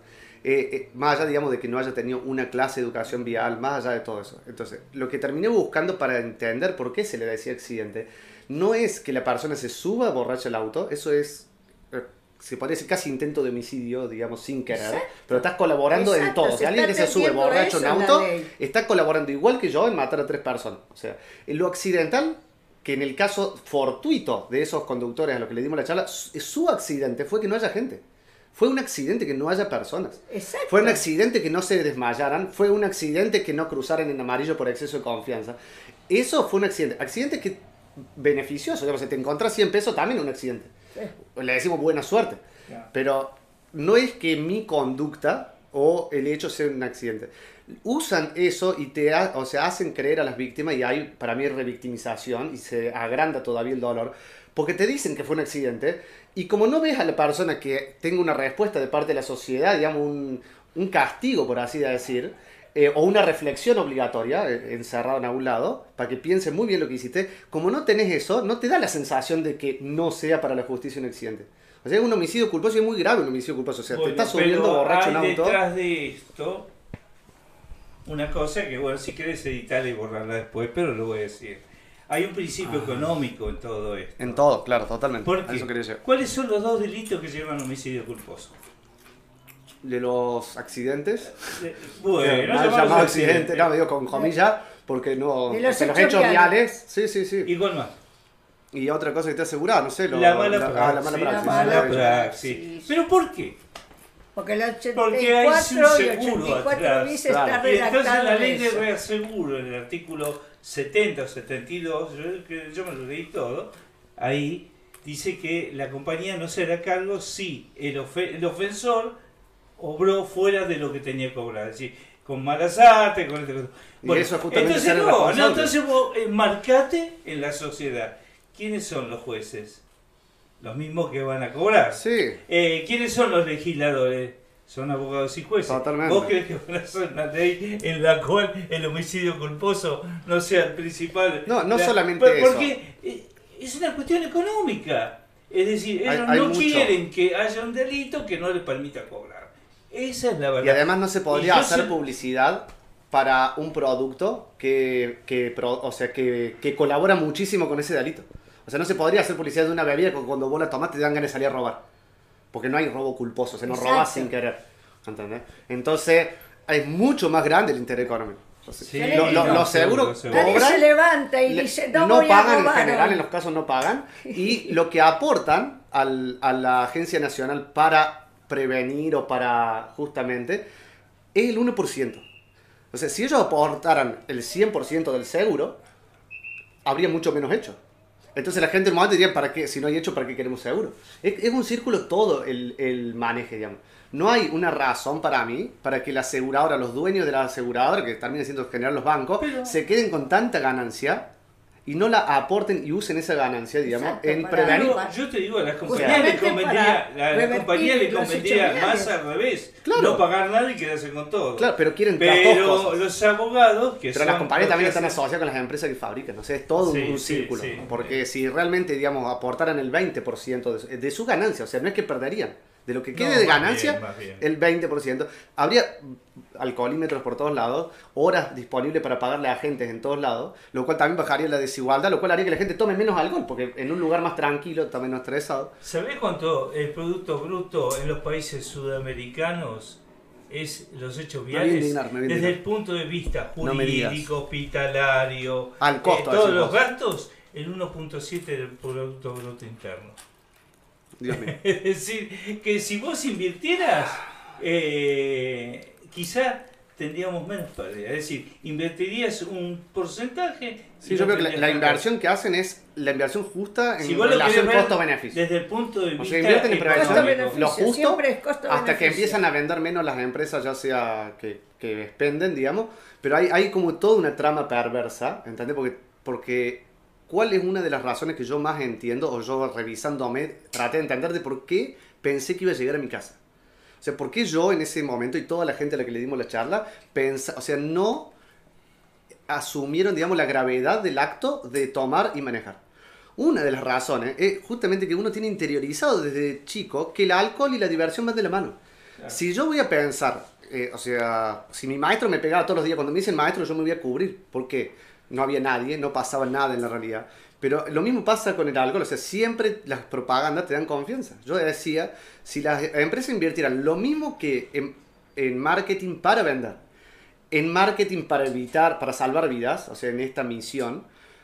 Eh, eh, más allá, digamos, de que no haya tenido una clase de educación vial, más allá de todo eso. Entonces, lo que terminé buscando para entender por qué se le decía accidente, no es que la persona se suba borracha al auto, eso es, eh, se podría decir casi intento de homicidio, digamos, sin querer, Exacto. pero estás colaborando en Exacto, todo. se Si alguien que se sube borracho en en auto, está colaborando igual que yo en matar a tres personas. O sea, en lo accidental, que en el caso fortuito de esos conductores a los que le dimos la charla, su accidente fue que no haya gente. Fue un accidente que no haya personas. Exacto. Fue un accidente que no se desmayaran. Fue un accidente que no cruzaran en amarillo por exceso de confianza. Eso fue un accidente. Accidente que beneficioso. Digamos, si te encontrás 100 pesos, también un accidente. Le decimos buena suerte. Claro. Pero no es que mi conducta o el hecho sea un accidente. Usan eso y te ha- o sea, hacen creer a las víctimas y hay para mí revictimización y se agranda todavía el dolor. Porque te dicen que fue un accidente y como no ves a la persona que tenga una respuesta de parte de la sociedad, digamos un, un castigo por así decir, eh, o una reflexión obligatoria eh, encerrado en algún lado, para que piense muy bien lo que hiciste, como no tenés eso, no te da la sensación de que no sea para la justicia un accidente. O sea, es un homicidio culposo y es muy grave un homicidio culposo. O sea, Bueno, te estás subiendo borracho en hay auto. detrás de esto una cosa que, bueno, si querés editarla y borrarla después, pero lo voy a decir. Hay un principio económico en todo esto. Ah. En todo, claro, totalmente. ¿Por qué? eso quería decir. ¿Cuáles son los dos delitos que llevan a homicidio culposo? De los accidentes. De- Bueno, Eh, llamados llamado accidentes. accidente, no, me digo con comillas, porque no. De los los hechos viales. Sí, sí, sí. ¿Y cuál más? Y otra cosa que te asegura, no sé. Lo, la mala la- praxis. ah, la mala La praxis. mala sí. praxis. ¿Pero por qué? Porque el Porque hay un 84 y seguro 84 atrás, bis claro. está Y entonces la ley de reaseguro, en el artículo 70 o 72, yo, yo me lo leí todo, ahí dice que la compañía no se hará cargo si el, ofe- el ofensor obró fuera de lo que tenía que cobrar. Es decir, con malas artes, con este... Y eso entonces no, entonces vos eh, marcate en la sociedad. ¿Quiénes son los jueces? Los mismos que van a cobrar. Sí. Eh, ¿Quiénes son los legisladores? Son abogados y jueces. Totalmente. ¿Vos crees que van a hacer una ley en la cual el homicidio culposo no sea el principal? No, no La- solamente por- eso. Porque eh, es una cuestión económica. Es decir, ellos hay no mucho. quieren que haya un delito que no les permita cobrar. Esa es la verdad. Y además no se podría hacer publicidad para un producto que, que, pro- o sea, que, que colabora muchísimo con ese delito. O sea, no se podría hacer publicidad de una bebida que cuando vos la tomás te dan ganas de salir a robar. Porque no hay robo culposo, o sea, no Exacto. robas sin querer. ¿Entendés? Entonces, es mucho más grande el interés económico. Entonces, Sí, lo- lo- no, los seguro, seguros seguro. Cobran, se levanta y dice, no, no voy a pagan en robar general, hoy". en los casos no pagan. Y lo que aportan al- a la Agencia Nacional para prevenir o para justamente es el 1%. O sea, si ellos aportaran el 100% del seguro, habría mucho menos hecho. Entonces la gente en un momento diría, ¿para qué? Si no hay hecho, ¿para qué queremos seguro? Es, es un círculo todo el, el maneje, digamos. No hay una razón para mí para que la aseguradora, los dueños de la aseguradora, que terminan siendo en general los bancos, Pero- se queden con tanta ganancia y no la aporten y usen esa ganancia, digamos, Exacto, en para prevenir. Yo te digo, a las compañías Justamente le convendría, para a las revertir compañías le los convendría más al revés. Claro. No pagar nada y quedarse con todo. Claro, pero quieren las dos Pero cosas. los abogados que Pero son las compañías también están asociadas con las empresas que fabrican, o sea, es todo un- Sí, un sí, círculo. sí. Porque si realmente, digamos, aportaran el 20% de su, de su ganancia, o sea, no es que perderían, de lo que quede No, de ganancia, bien, bien. el 20%, habría alcoholímetros por todos lados, horas disponibles para pagarle a agentes en todos lados, lo cual también bajaría la desigualdad, lo cual haría que la gente tome menos alcohol, porque en un lugar más tranquilo, está menos estresado. ¿Sabés cuánto el Producto Bruto en los países sudamericanos es los hechos viales? indignar, Desde el punto de vista No jurídico, hospitalario, Al costo, eh, todos los gastos, el 1.7 del Producto Bruto Interno. Dios mío. Es decir, que si vos invirtieras, eh, quizá tendríamos menos pérdida. Es decir, invertirías un porcentaje. Sí, yo creo que la, la inversión que hacen es la inversión justa en Si relación costo-beneficio. Desde el punto de O vista. sea, invierten en prevención. Lo justo hasta que empiezan a vender menos las empresas, ya sea que, que expenden, digamos. Pero hay, hay como toda una trama perversa, ¿entendés? Porque, porque ¿cuál es una de las razones que yo más entiendo, o yo revisándome, traté de entender de por qué pensé que iba a llegar a mi casa? O sea, ¿por qué yo en ese momento y toda la gente a la que le dimos la charla, pensa, o sea, no asumieron, digamos, la gravedad del acto de tomar y manejar? Una de las razones es justamente que uno tiene interiorizado desde chico que el alcohol y la diversión van de la mano. Si yo voy a pensar, eh, o sea, si mi maestro me pegaba todos los días, cuando me dicen maestro yo me voy a cubrir, porque no había nadie, no pasaba nada en la realidad. Pero lo mismo pasa con el alcohol, o sea, siempre las propagandas te dan confianza. Yo decía, si las empresas invirtieran lo mismo que en, marketing para vender, en marketing para evitar, para salvar vidas, o sea, en esta misión,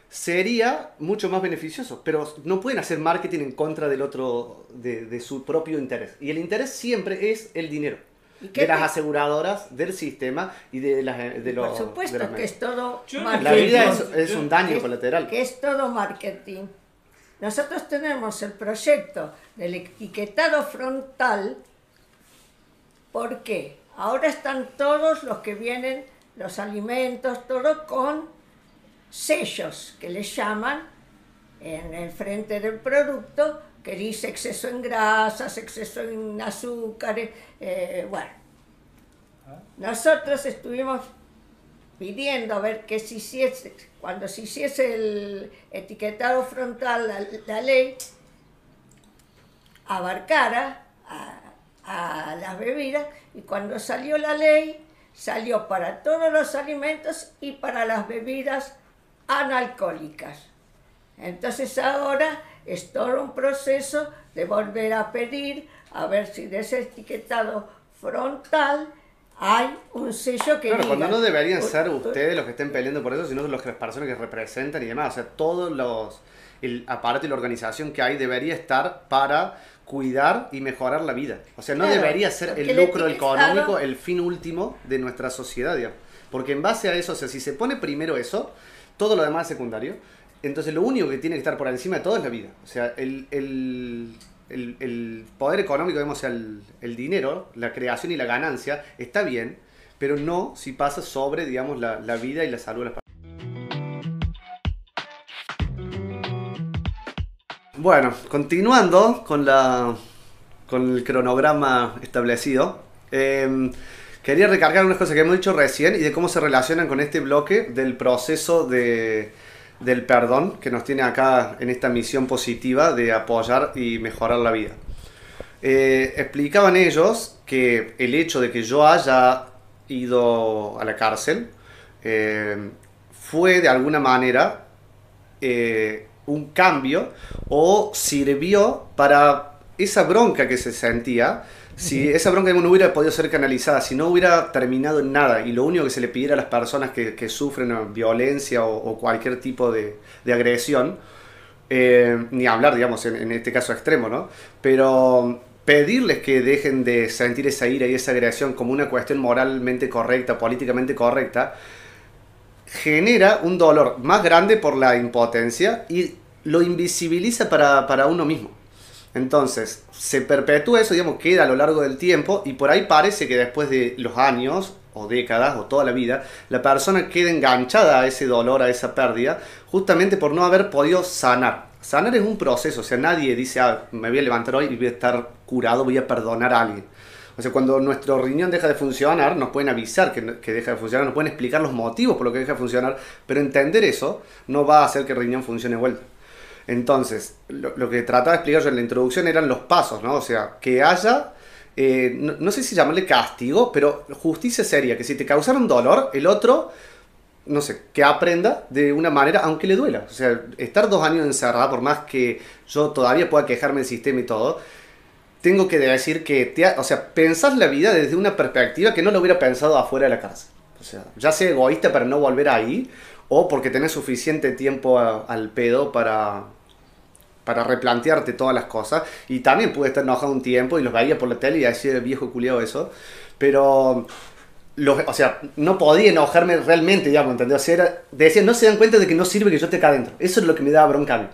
sería mucho más beneficioso. Pero no pueden hacer marketing en contra del otro, de su propio interés. Y el interés siempre es el dinero. ¿Y qué De las aseguradoras, del sistema y de, las, de los... Por de supuesto que es todo marketing. La vida es, es un daño que colateral. que es todo marketing. Nosotros tenemos el proyecto del etiquetado frontal. ¿Por qué? Ahora están todos los que vienen, los alimentos, todo con sellos que les llaman en el frente del producto que dice exceso en grasas, exceso en azúcares, eh, bueno. Nosotros estuvimos pidiendo a ver que se hiciese, cuando se hiciese el etiquetado frontal, la, la ley abarcara a, a las bebidas y cuando salió la ley salió para todos los alimentos y para las bebidas analcohólicas. Entonces ahora es todo un proceso de volver a pedir a ver si de ese etiquetado frontal hay un sello que Claro, diga, cuando no deberían "U- ser ustedes los que estén peleando por eso, sino los que- las personas que representan y demás. O sea, todos los. El aparato y la organización que hay debería estar para cuidar y mejorar la vida. O sea, no Claro, debería ser el el lucro etiquetado- económico el fin último de nuestra sociedad, digamos. Porque en base a eso, o sea, si se pone primero eso, todo lo demás es secundario. Entonces, lo único que tiene que estar por encima de todo es la vida. O sea, el, el, el- poder económico, sea, el, el dinero, la creación y la ganancia, está bien, pero no si pasa sobre, digamos, la, la vida y la salud de las personas. Bueno, continuando con, la, con el cronograma establecido, eh, quería recargar unas cosas que hemos dicho recién y de cómo se relacionan con este bloque del proceso de, del perdón que nos tiene acá en esta misión positiva de apoyar y mejorar la vida. Eh, explicaban ellos que el hecho de que yo haya ido a la cárcel eh, fue de alguna manera eh, un cambio o sirvió para esa bronca que se sentía. Si esa bronca no hubiera podido ser canalizada, si no hubiera terminado en nada y lo único que se le pidiera a las personas que, sufren violencia o, cualquier tipo de, de agresión, eh, ni hablar, digamos, en, este caso extremo, ¿no? Pero pedirles que dejen de sentir esa ira y esa agresión como una cuestión moralmente correcta, políticamente correcta, genera un dolor más grande por la impotencia y lo invisibiliza para uno mismo. Entonces, se perpetúa eso, digamos, queda a lo largo del tiempo y por ahí parece que después de los años o décadas o toda la vida, la persona queda enganchada a ese dolor, a esa pérdida, justamente por no haber podido sanar. Sanar es un proceso, o sea, nadie dice, ah, me voy a levantar hoy y voy a estar curado, voy a perdonar a alguien. O sea, cuando nuestro riñón deja de funcionar, nos pueden avisar que, deja de funcionar, nos pueden explicar los motivos por los que deja de funcionar, pero entender eso no va a hacer que el riñón funcione. Entonces, lo, que trataba de explicar yo en la introducción eran los pasos, ¿no? O sea, que haya, eh, no, sé si llamarle castigo, pero justicia seria, que si te causaron dolor, el otro, no sé, que aprenda de una manera, aunque le duela. O sea, estar dos años encerrado, por más que yo todavía pueda quejarme del sistema y todo, tengo que decir que, te, o sea, pensar la vida desde una perspectiva que no lo hubiera pensado afuera de la cárcel. O sea, ya sea egoísta para no volver ahí, o porque tenés suficiente tiempo al pedo para, para replantearte todas las cosas. Y también pude estar enojado un tiempo y los veía por la tele y decía, viejo culiado eso. Pero, los, o sea, no podía enojarme realmente, digamos, ¿entendés? O sea, decía, no se dan cuenta de que no sirve que yo esté acá adentro. Eso es lo que me daba bronca a mí.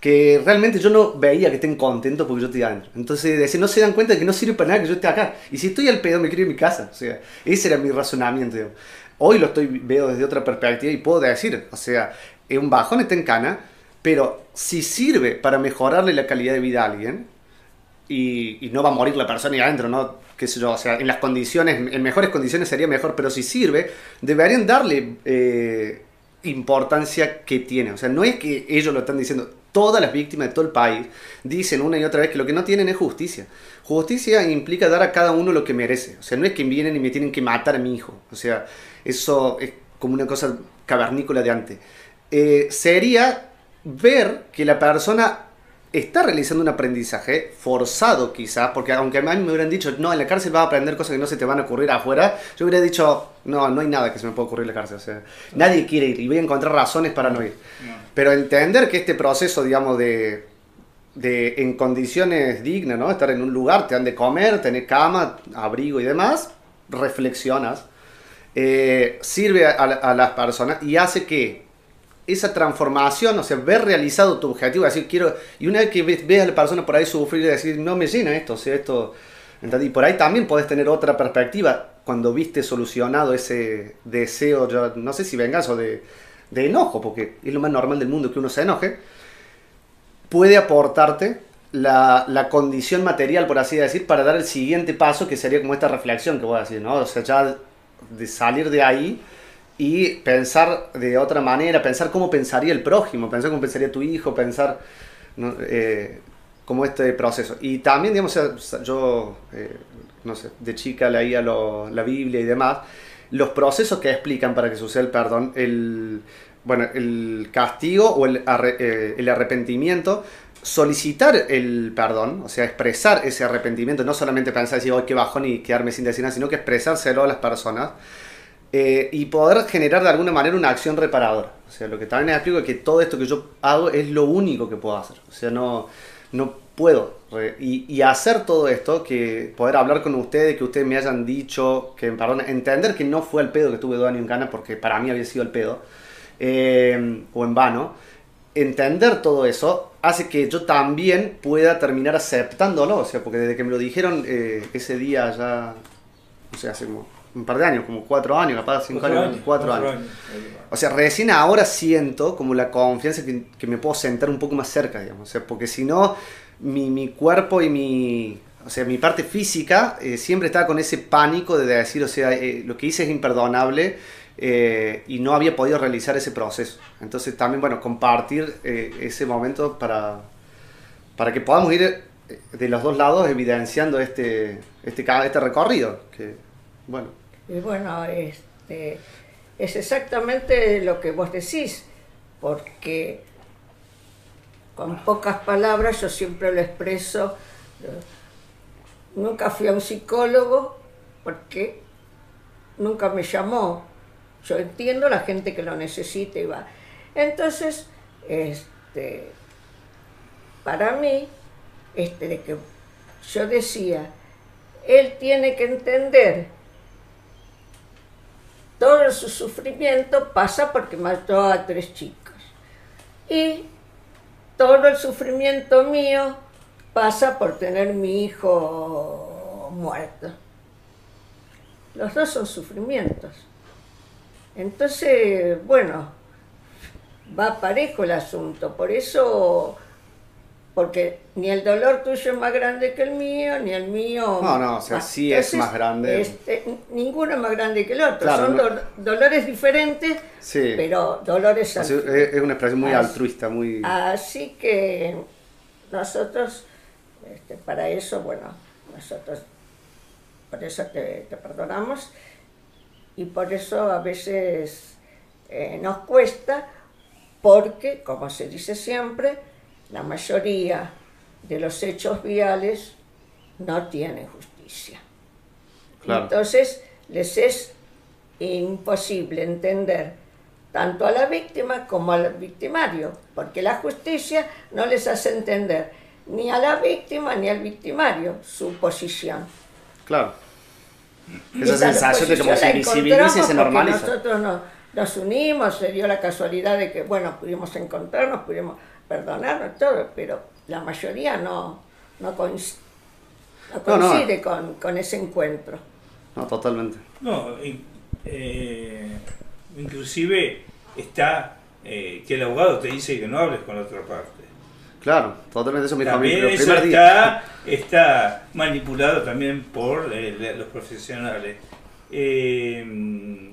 Que realmente yo no veía que estén contentos porque yo estoy adentro. Entonces decía, no se dan cuenta de que no sirve para nada que yo esté acá. Y si estoy al pedo, me quiero ir a mi casa. O sea, ese era mi razonamiento. Digamos. Hoy lo estoy veo desde otra perspectiva y puedo decir, o sea, un bajón está en cana, pero si sirve para mejorarle la calidad de vida a alguien, y, no va a morir la persona ahí adentro, ¿no? Qué sé yo, o sea, en las condiciones, en mejores condiciones sería mejor, pero si sirve, deberían darle eh, importancia que tiene. O sea, no es que ellos lo están diciendo, todas las víctimas de todo el país dicen una y otra vez que lo que no tienen es justicia. Justicia implica dar a cada uno lo que merece. O sea, no es que vienen y me tienen que matar a mi hijo. O sea, eso es como una cosa cavernícola de antes. Eh, sería ver que la persona está realizando un aprendizaje forzado quizás, porque aunque a mí me hubieran dicho, no, en la cárcel vas a aprender cosas que no se te van a ocurrir afuera, yo hubiera dicho, no, no hay nada que se me pueda ocurrir en la cárcel, o sea, nadie quiere ir y voy a encontrar razones para no ir. Pero entender que este proceso, digamos, de, de en condiciones dignas, ¿no? Estar en un lugar, te dan de comer, tener cama, abrigo y demás, reflexionas eh, sirve a, las personas y hace que esa transformación, o sea, ver realizado tu objetivo, decir, quiero, y una vez que ves a la persona por ahí sufrir y decir, no me llena esto, o sea, esto, y por ahí también podés tener otra perspectiva cuando viste solucionado ese deseo, yo, no sé si vengas o de, de enojo, porque es lo más normal del mundo que uno se enoje, puede aportarte la, la, condición material, por así decir, para dar el siguiente paso, que sería como esta reflexión que voy a decir, ¿no? O sea, ya de salir de ahí y pensar de otra manera, pensar cómo pensaría el prójimo, pensar cómo pensaría tu hijo, pensar ¿no? eh, como este proceso. Y también, digamos, yo, eh, no sé, de chica leía la Biblia y demás, los procesos que explican para que suceda el perdón, el, bueno, el castigo o el, eh, el arrepentimiento solicitar el perdón, o sea, expresar ese arrepentimiento, no solamente pensar decir, hoy qué bajón y quedarme sin decir nada, sino que expresárselo a las personas eh, y poder generar de alguna manera una acción reparadora. O sea, lo que también explico es que todo esto que yo hago es lo único que puedo hacer. O sea, no, no puedo. Y, y hacer todo esto, que poder hablar con ustedes, que ustedes me hayan dicho, que perdón, entender que no fue el pedo que tuve dos años en Ghana, porque para mí había sido el pedo, eh, o en vano entender todo eso hace que yo también pueda terminar aceptándolo, o sea, porque desde que me lo dijeron eh, ese día ya, o sea, hace como un par de años, como cuatro años, capaz cinco años, cuatro, años. O sea, recién ahora siento como la confianza que, me puedo sentar un poco más cerca, digamos, o sea, porque si no, mi, mi cuerpo y mi, o sea, mi parte física eh, siempre estaba con ese pánico de decir, o sea, eh, lo que hice es imperdonable eh, y no había podido realizar ese proceso. Entonces también, bueno, compartir eh, ese momento para, para que podamos ir de los dos lados evidenciando este, este, este recorrido. Que, bueno. Y bueno, este, es exactamente lo que vos decís, porque con pocas palabras yo siempre lo expreso. Nunca fui a un psicólogo porque nunca me llamó yo entiendo la gente que lo necesita y va. Entonces, este, para mí, este, yo decía, él tiene que entender todo su sufrimiento pasa porque mató a tres chicos. Y todo el sufrimiento mío pasa por tener mi hijo muerto. los dos son sufrimientos. Entonces, bueno, va parejo el asunto, por eso, porque ni el dolor tuyo es más grande que el mío, ni el mío... No, no, o sea, sí es más grande. Este, ninguno es más grande que el otro, Claro, son no- do- dolores diferentes, Sí. pero dolores al- es es una expresión muy Así- altruista, muy... Así que nosotros, este, para eso, bueno, nosotros, por eso te, te perdonamos y por eso a veces eh, nos cuesta, porque, como se dice siempre, la mayoría de los hechos viales no tienen justicia. Claro. Entonces, les es imposible entender tanto a la víctima como al victimario, porque la justicia no les hace entender ni a la víctima ni al victimario su posición. Claro. Esa Esa sensación de como se posición la visibiliza y se normaliza. Nosotros nos, nos unimos, se dio la casualidad de que, bueno, pudimos encontrarnos, pudimos perdonarnos, todo, pero la mayoría no, no, coinc- no No, no. coincide Con, con ese encuentro. No, totalmente. No, eh, inclusive está eh, que el abogado te dice que no hables con la otra parte. Claro, totalmente eso me dijo a mí También el eso está, está manipulado también por eh, los profesionales. Eh,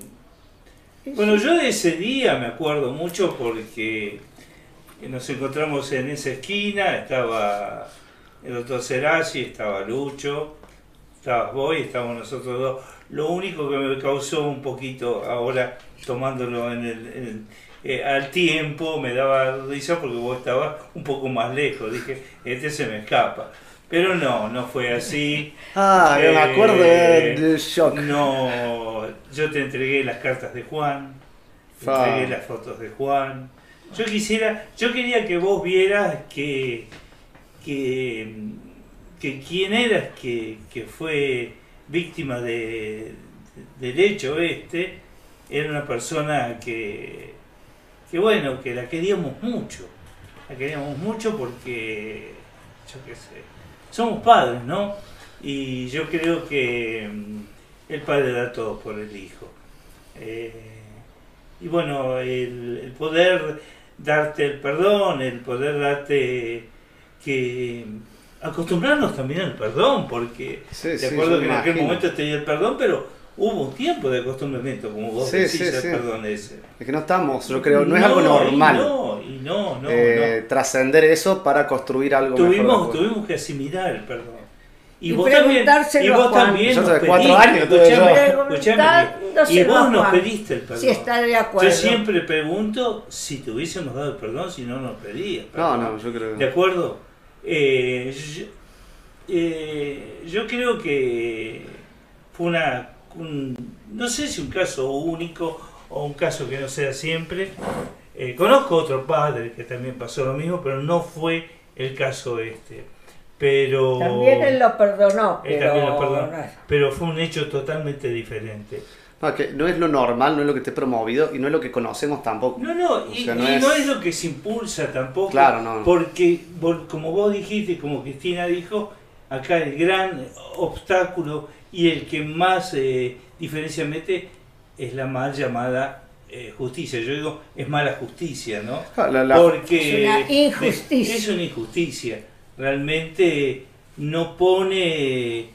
bueno, yo de ese día me acuerdo mucho porque nos encontramos en esa esquina, estaba el doctor Serassi, estaba Lucho, estabas vos y estábamos nosotros dos. Lo único que me causó un poquito ahora tomándolo en el, en el- eh, al tiempo me daba risa porque vos estabas un poco más lejos. Dije, este se me escapa. Pero no, no fue así. Ah, me acuerdo Eh, del shock. No, yo te entregué las cartas de Juan, te entregué las fotos de Juan. Yo quisiera, yo quería que vos vieras que, que, que quién eras que, que fue víctima de, del hecho este, era una persona que, que bueno, que la queríamos mucho. La queríamos mucho porque, yo qué sé, somos padres, ¿no? Y yo creo que mm, el padre da todo por el hijo. Eh, y bueno, el, el poder darte el perdón, el poder darte que acostumbrarnos también al perdón, porque Sí, de acuerdo que en aquel momento te di el perdón, pero hubo un tiempo de acostumbramiento, como vos Sí, decís, el perdón ese. Es que no estamos, yo creo, no es algo normal. Y no, y no, no, eh, Trascender eso para construir algo no. mejor Tuvimos, tuvimos que asimilar el perdón. Y, Y vos también, y vos Juan. también nos cuatro años escuchame, escuchame, y vos nos pediste el perdón. Si está de acuerdo. Yo siempre pregunto si te hubiésemos dado el perdón si no nos pedías. No, no, yo creo ¿De acuerdo? Eh, yo, eh, yo creo que fue una. un- no sé si un caso único o un caso que no sea siempre. Eh, conozco otro padre que también pasó lo mismo, pero no fue el caso este. Pero. También él lo perdonó, Él pero también lo perdonó, pero fue un hecho totalmente diferente. No, que no es lo normal, no es lo que esté promovido y no es lo que conocemos tampoco. No, no, O y, sea, y no no, es- es... lo que se impulsa tampoco. Claro, no. Porque, como vos dijiste, como Cristina dijo, acá el gran obstáculo y el que más eh, diferencia mete es la mal llamada eh, justicia. Yo digo, es mala justicia, ¿no? Ah, la- la- Porque Es una injusticia. Es una injusticia. Realmente no pone.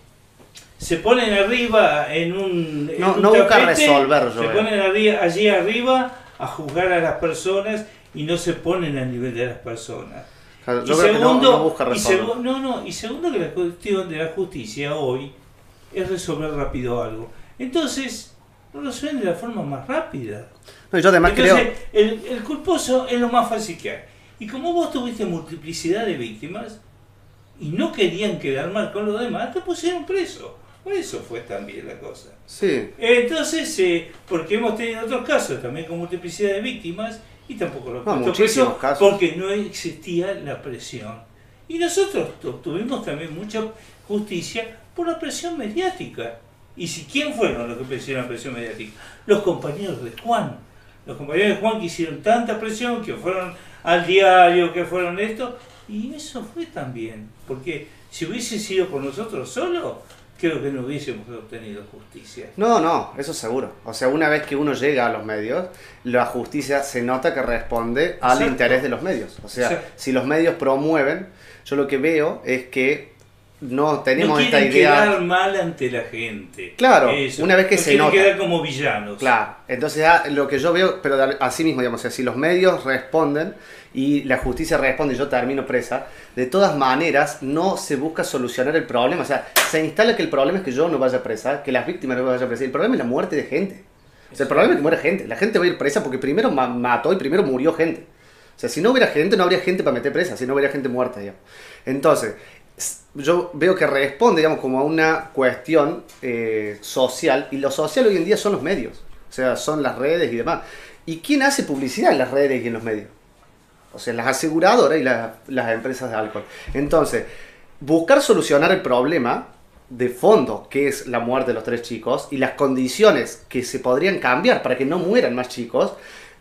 Se ponen arriba en un. en No- un no busca tapete, resolver, yo Se veo. ponen arri- allí arriba a juzgar a las personas y no se ponen al nivel de las personas. Yo y creo que no, segundo, no busca y resolver. segu- no, no, y segundo que la cuestión de la justicia hoy es resolver rápido algo. Entonces, lo resuelven de la forma más rápida. No, yo además Entonces, creo. el, el culposo es lo más fácil que hay. Y como vos tuviste multiplicidad de víctimas y no querían quedar mal con los demás, te pusieron preso. Por eso fue también la cosa. Sí. Entonces, eh, porque hemos tenido otros casos también con multiplicidad de víctimas y tampoco lo No, muchísimos casos. porque no existía la presión. Y nosotros obtuvimos también mucha justicia por la presión mediática. ¿Y si quién fueron los que pusieron la presión mediática? Los compañeros de Juan. Los compañeros de Juan que hicieron tanta presión, que fueron al diario, que fueron esto, y eso fue también. Porque si hubiese sido por nosotros solos, creo que no hubiésemos obtenido justicia. No, no, eso seguro. O sea, una vez que uno llega a los medios, la justicia se nota que responde al Exacto. interés de los medios. O sea, Exacto. si los medios promueven, yo lo que veo es que no tenemos no esta idea. quedar mal ante la gente. Claro, una vez que no se quieren nota. quedar como villanos. Claro, entonces ah, lo que yo veo, pero así mismo, digamos, o sea, si los medios responden y la justicia responde y yo termino presa, de todas maneras no se busca solucionar el problema. O sea, se instala que el problema es que yo no vaya presa, que las víctimas no vayan presa. El problema es la muerte de gente. O sea, el problema es que muere gente. La gente va a ir presa porque primero ma- mató y primero murió gente. O sea, si no hubiera gente, no habría gente para meter presa, si no hubiera gente muerta, digamos. Entonces, yo veo que responde, digamos, como a una cuestión eh, social, y lo social hoy en día son los medios, o sea, son las redes y demás. ¿Y quién hace publicidad en las redes y en los medios? O sea, las aseguradoras y la- las empresas de alcohol. Entonces, buscar solucionar el problema de fondo, que es la muerte de los tres chicos, y las condiciones que se podrían cambiar para que no mueran más chicos,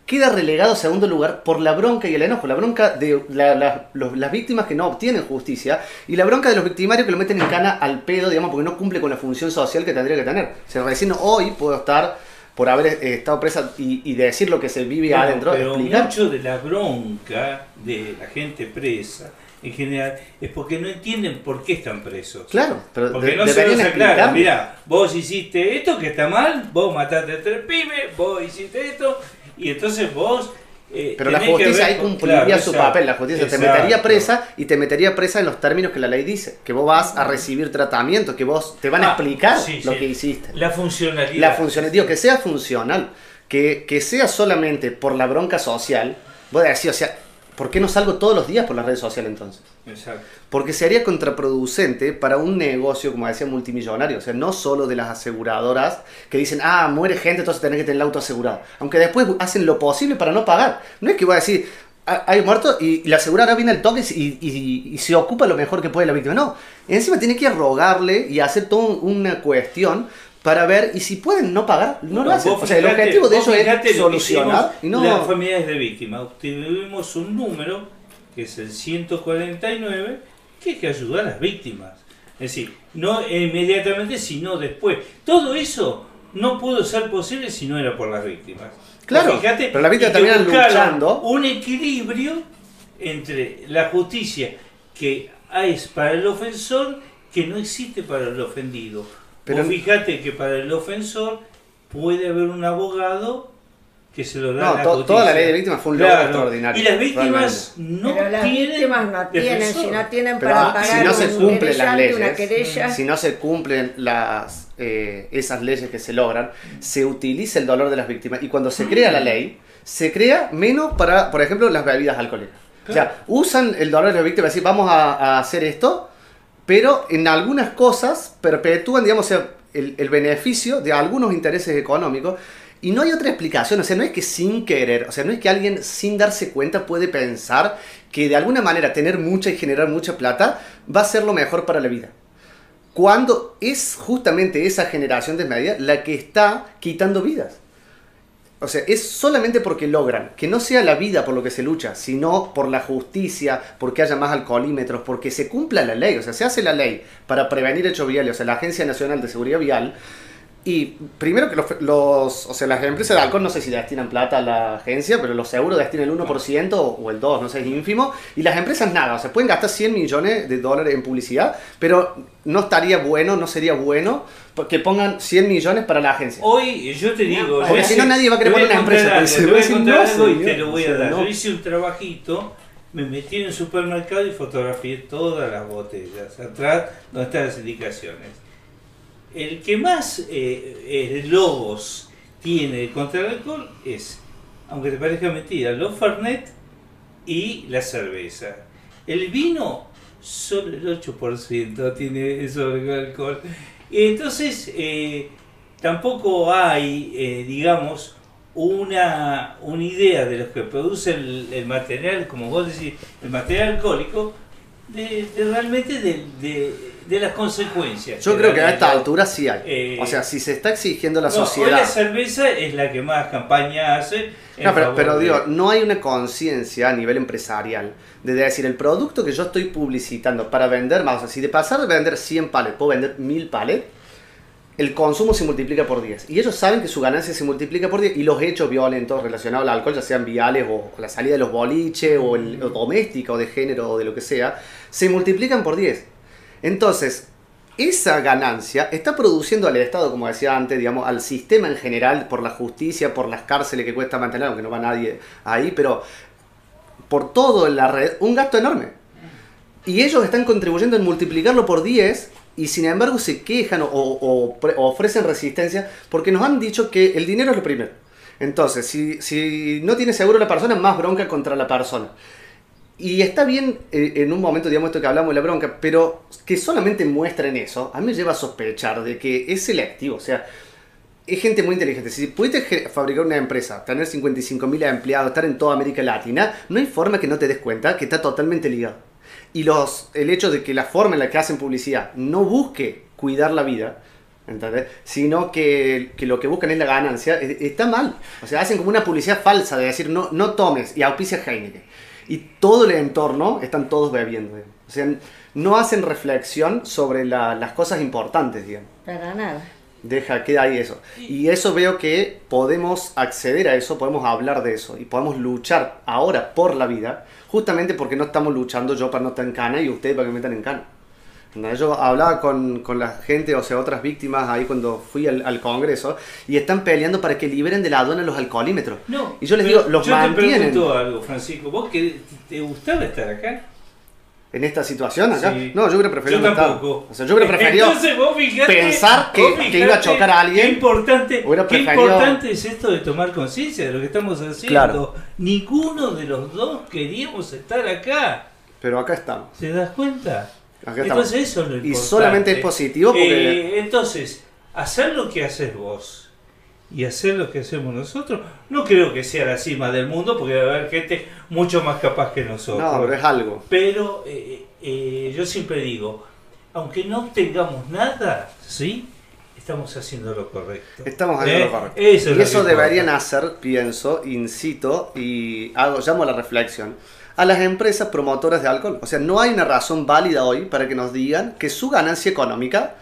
queda relegado a segundo lugar por la bronca y el enojo. La bronca de la- la- los- las víctimas que no obtienen justicia y la bronca de los victimarios que lo meten en cana al pedo, digamos, porque no cumple con la función social que tendría que tener. O sea, recién hoy puedo estar por haber eh, estado presa y, y decir lo que se vive Bueno, adentro, pero explicar. mucho de la bronca de la gente presa en general es porque no entienden por qué están presos. Claro, pero Porque de- no se los aclara. explicar. Mira, vos hiciste esto que está mal, vos mataste a tres pibes, vos hiciste esto, y entonces vos. eh, Pero la justicia ahí cumpliría claro, su exacto, papel. La justicia te metería presa y te metería presa en los términos que la ley dice. Que vos vas a recibir tratamiento, que vos te van a Ah, explicar sí, lo sí. que hiciste. La funcionalidad. La función, digo, que sea funcional, que, que sea solamente por la bronca social. Vos decís, o sea, ¿por qué no salgo todos los días por las redes sociales entonces? Exacto. Porque sería contraproducente para un negocio, como decía, multimillonario. O sea, no solo de las aseguradoras que dicen, ah, muere gente, entonces tenés que tener el auto asegurado. Aunque después hacen lo posible para no pagar. No es que voy a decir, "Ah, hay muerto y la aseguradora viene al toque y, y- y se ocupa lo mejor que puede la víctima. No, encima tiene que rogarle y hacer toda una cuestión para ver, y si pueden no pagar, no lo hacen. O sea, el objetivo de eso es solucionar y hicimos no... Las familias de víctimas. Obtuvimos un número, que es el 149, que es que ayuda a las víctimas. Es decir, no inmediatamente, sino después. Todo eso no pudo ser posible si no era por las víctimas. Claro, pero las víctimas terminan luchando. Un equilibrio entre la justicia que es para el ofensor que no existe para el ofendido. Pero- Vos fíjate que para el ofensor puede haber un abogado que se lo da No, a la to- toda la ley de víctimas fue un logro extraordinario, Y las víctimas no Pero las tienen víctimas no tienen, defensor. si no tienen Pero para si pagar no se cumplen las una leyes, querella, si no se cumplen las, eh, esas leyes que se logran, se utiliza el dolor de las víctimas. Y cuando se crea la ley, se crea menos para, por ejemplo, las bebidas alcohólicas. O sea, usan el dolor de las víctimas y decir, vamos a, a hacer esto, pero en algunas cosas perpetúan, digamos, el, el beneficio de algunos intereses económicos y no hay otra explicación, o sea, no es que sin querer, o sea, no es que alguien sin darse cuenta puede pensar que de alguna manera tener mucha y generar mucha plata va a ser lo mejor para la vida. Cuando es justamente esa generación desmedida la que está quitando vidas. O sea, es solamente porque logran que no sea la vida por lo que se lucha, sino por la justicia, porque haya más alcoholímetros, porque se cumpla la ley. O sea, se hace la ley para prevenir hechos viales, o sea, la Agencia Nacional de Seguridad Vial. Y primero que los, los- o sea, las empresas de alcohol no sé si destinan plata a la agencia, pero los seguros destinan el 1% o, o el 2%, no sé, es ínfimo. Y las empresas nada, o sea, pueden gastar 100 millones de dólares en publicidad, pero no estaría bueno, no sería bueno que pongan 100 millones para la agencia. Hoy yo te digo, Porque si no nadie va a querer poner una empresa, algo, Te voy a contar algo y te lo voy a dar. Yo hice un trabajito, me metí en un supermercado y fotografié todas las botellas, atrás donde están las indicaciones. El que más eh, eh, logos tiene contra el alcohol es, aunque te parezca mentira, los Fernet y la cerveza. El vino, solo el 8% tiene sobre el alcohol. Entonces, eh, tampoco hay, eh, digamos, una, una idea de los que producen el, material, como vos decís, el material alcohólico, de, de realmente de, de- de las consecuencias. Yo creo que a esta altura sí hay. Eh, o sea, si se está exigiendo la No, hoy sociedad. la cerveza es la que más campaña hace. No, pero, pero de- digo, no hay una conciencia a nivel empresarial de decir el producto que yo estoy publicitando para vender más, o sea, si de pasar de vender 100 palets puedo vender 1000 palets, el consumo se multiplica por 10. Y ellos saben que su ganancia se multiplica por 10 y los hechos violentos relacionados al alcohol, ya sean viales o, o la salida de los boliches o, el, o doméstica o de género o de lo que sea, se multiplican por 10. Entonces, esa ganancia está produciendo al Estado, como decía antes, digamos, al sistema en general, por la justicia, por las cárceles que cuesta mantener, aunque no va nadie ahí, pero por todo en la red, un gasto enorme. Y ellos están contribuyendo en multiplicarlo por 10 y sin embargo se quejan o, ofrecen resistencia porque nos han dicho que el dinero es lo primero. Entonces, si, si no tiene seguro la persona, más bronca contra la persona. Y está bien eh, en un momento, digamos, esto que hablamos de la bronca, pero que solamente muestren eso, a mí me lleva a sospechar de que es selectivo. O sea, es gente muy inteligente. Si pudiste fabricar una empresa, tener 55.000 empleados, estar en toda América Latina, no hay forma que no te des cuenta que está totalmente ligado. Y los, el hecho de que la forma en la que hacen publicidad no busque cuidar la vida, ¿entendés? sino que, que lo que buscan es la ganancia, e- está mal. O sea, hacen como una publicidad falsa de decir no, no tomes y auspicia Heineken. Y todo el entorno están todos bebiendo. digamos. O sea, no hacen reflexión sobre la- las cosas importantes, digamos. Para nada. Deja, queda ahí eso. Y eso veo que podemos acceder a eso, podemos hablar de eso y podemos luchar ahora por la vida, justamente porque no estamos luchando yo para no estar en cana y ustedes para que me metan en cana. Yo hablaba con, con la gente, o sea, otras víctimas ahí cuando fui al, al Congreso y están peleando para que liberen de la aduana los alcoholímetros. No, y yo les digo, los yo te mantienen pregunto algo, Francisco. ¿Vos que te gustaba estar acá? en esta situación acá. Sí. No, yo hubiera preferido Yo tampoco. O sea, yo hubiera preferido Entonces, vos fijate- pensar que- vos que iba a chocar a alguien. Qué importante, qué importante es esto de tomar conciencia de lo que estamos haciendo. Claro. Ninguno de los dos queríamos estar acá. Pero acá estamos. ¿Te das cuenta? Acá. Entonces eso es lo Y importante. solamente es positivo porque- Eh, entonces, hacer lo que haces vos y hacer lo que hacemos nosotros, no creo que sea la cima del mundo, porque va a haber gente mucho más capaz que nosotros. No, pero es algo. Pero eh, eh, yo siempre digo, aunque no obtengamos nada, ¿sí? Estamos haciendo lo correcto. Estamos haciendo ¿Eh? lo correcto. Eso es y lo eso deberían importa. hacer, pienso, incito y hago, llamo a la reflexión a las empresas promotoras de alcohol. O sea, no hay una razón válida hoy para que nos digan que su ganancia económica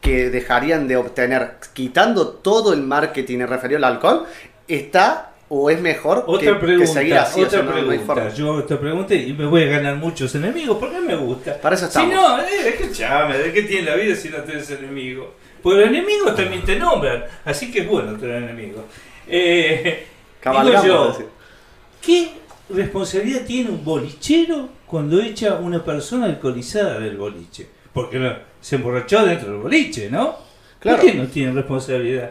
que dejarían de obtener quitando todo el marketing referido al alcohol está o es mejor que, Otra que pregunta, seguir así. otra no- no pregunta. forma. Yo te pregunté y me voy a ganar muchos enemigos porque me gusta. Para eso Si estamos. no, eh, escuchame, ¿de qué tiene la vida si no tenés enemigos? Porque los enemigos también te nombran, así que es bueno tener enemigos. Eh, digo yo. ¿qué responsabilidad tiene un bolichero cuando echa una persona alcoholizada del boliche? Porque no, se emborrachó dentro del boliche, ¿no? Claro. ¿Por qué no tiene responsabilidad?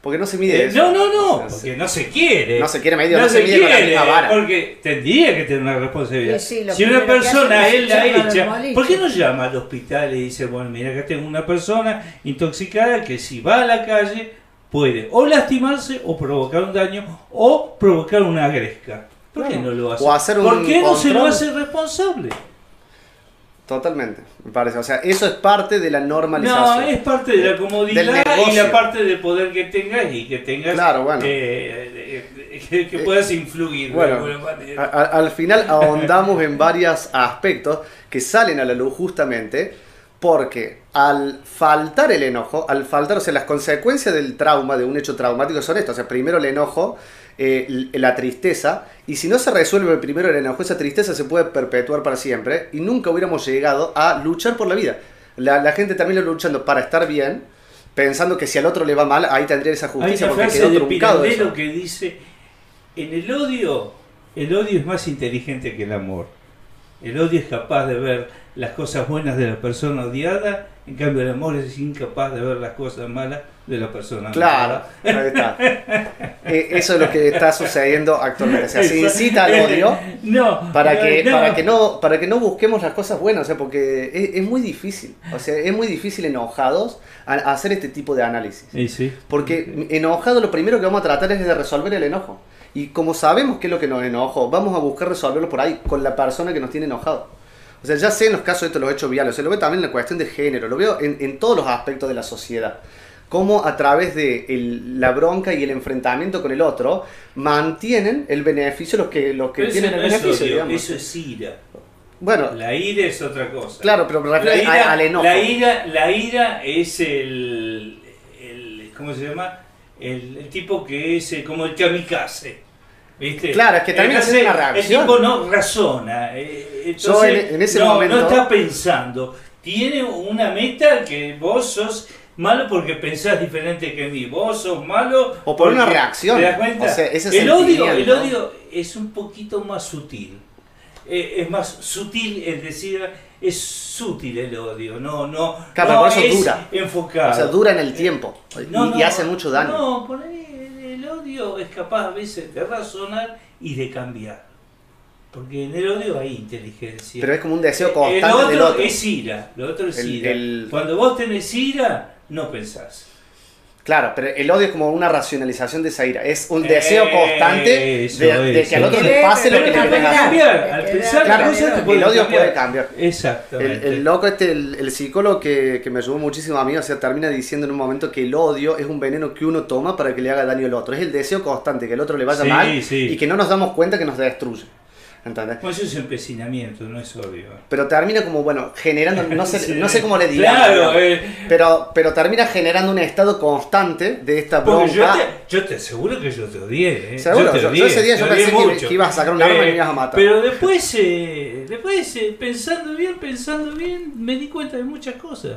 Porque no se mide Eh, eso. no, no, no, porque no se quiere. No se quiere medir, no se mide con la misma vara. Porque tendría que tener una responsabilidad. Sí, sí, lo si una persona él la echa. ¿por qué no llama al hospital y dice, bueno, mira que tengo una persona intoxicada que si va a la calle puede o lastimarse o provocar un daño o provocar una gresca? ¿Por qué no lo hace? O hacer un ¿Por qué no se lo hace responsable? Totalmente, me parece. O sea, eso es parte de la normalización. No, es parte de la comodidad y la parte de poder que tengas y que tengas Claro, bueno. eh, eh, que, que puedas influir Bueno, de manera. a- al final ahondamos en varios aspectos que salen a la luz justamente porque al faltar el enojo, al faltar, o sea, las consecuencias del trauma, de un hecho traumático son estas. O sea, primero el enojo, eh, la tristeza, y si no se resuelve primero el enojo, esa tristeza se puede perpetuar para siempre y nunca hubiéramos llegado a luchar por la vida. La, la gente termina luchando para estar bien, pensando que si al otro le va mal, ahí tendría esa Hay justicia una porque quedó de truncado eso. Que dice, en el odio, el odio es más inteligente que el amor. El odio es capaz de ver las cosas buenas de la persona odiada, en cambio el amor es incapaz de ver las cosas malas de la persona Claro, amada. ahí está. Eh, eso es lo que está sucediendo actualmente. O sea, se incita al odio No, para que, no. para que no, para que no busquemos las cosas buenas, o sea, porque es, es muy difícil. O sea, es muy difícil enojados a, a hacer este tipo de análisis. Sí, sí. Porque enojado lo primero que vamos a tratar es de resolver el enojo. Y como sabemos qué es lo que nos enojó, vamos a buscar resolverlo por ahí, con la persona que nos tiene enojado. O sea, ya sé en los casos de los hechos viales, o sea, lo veo también en la cuestión de género, lo veo en, en todos los aspectos de la sociedad. Cómo a través de el- la bronca y el enfrentamiento con el otro mantienen el beneficio los que, los que Pero tienen el beneficio, digamos. eso es ira. Bueno, La ira es otra cosa. claro, pero me La refiero a- al enojo. la ira, la ira es el, el- ¿cómo se llama? El, el tipo que es eh, como el kamikaze. ¿Viste? Claro, es que también Entonces, es una reacción. El tipo no razona. eh, entonces, Yo en- en ese no, momento- no está pensando. Tiene una meta que vos sos malo porque pensás diferente que mí. Vos sos malo O por una porque- reacción. ¿Te das cuenta? O sea, ese el, odio, el sentimiento. odio es un poquito más sutil. Eh, es más sutil, es decir, es sutil el odio, no, no, Claro, no por eso es dura. enfocado. O sea, dura en el tiempo y, No, y no, hace mucho daño. No, por ahí el, el odio es capaz a veces de razonar y de cambiar. Porque en el odio hay inteligencia. Pero es como un deseo el constante otro, del otro. es ira, lo otro es El- ira. el- Cuando vos tenés ira, no pensás. Claro, pero el odio es como una racionalización de esa ira. Es un deseo Eh, constante eso, de, de que al otro le pase lo que le Hay al pensar Claro, cosas el pueden odio cambiar. puede cambiar. El, Exactamente. el loco este, el, el psicólogo que, que me ayudó muchísimo a mí, o sea, termina diciendo en un momento que el odio es un veneno que uno toma para que le haga daño al otro. Es el deseo constante, que el otro le vaya Sí, mal sí. y que no nos damos cuenta que nos destruye. ¿Entendés? Bueno, eso es empecinamiento, no es odio. Pero termina como, bueno, generando, no sé, no sé cómo le diría. Claro, eh, Pero, pero termina generando un estado constante de esta porque yo bronca. te, yo te aseguro que yo te odié. ¿eh? Seguro, te yo- yo odié, ese día yo te pensé que- que ibas a sacar un arma y me ibas a matar. Pero después, eh, después eh, pensando bien, pensando bien, me di cuenta de muchas cosas.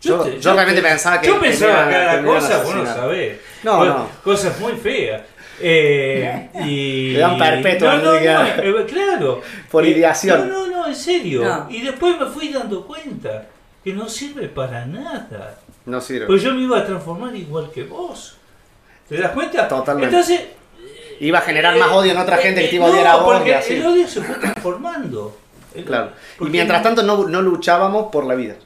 Yo- yo realmente pensaba que- Yo pensaba cada que me iban a cosa, vos no sabés. No, no. Cosas muy feas. Eh, y... Le dan perpetua, No, no, no, eh, claro. Por Eh, ideación. No, no, no, en serio. No. Y después me fui dando cuenta que no sirve para nada. No sirve. Pues yo me iba a transformar igual que vos. ¿Te das cuenta? Totalmente. Entonces. Iba a generar más odio en otra eh, gente que te iba a odiar no, a vos y porque así. El odio se fue transformando. Claro. Y mientras tanto no, no luchábamos por la vida.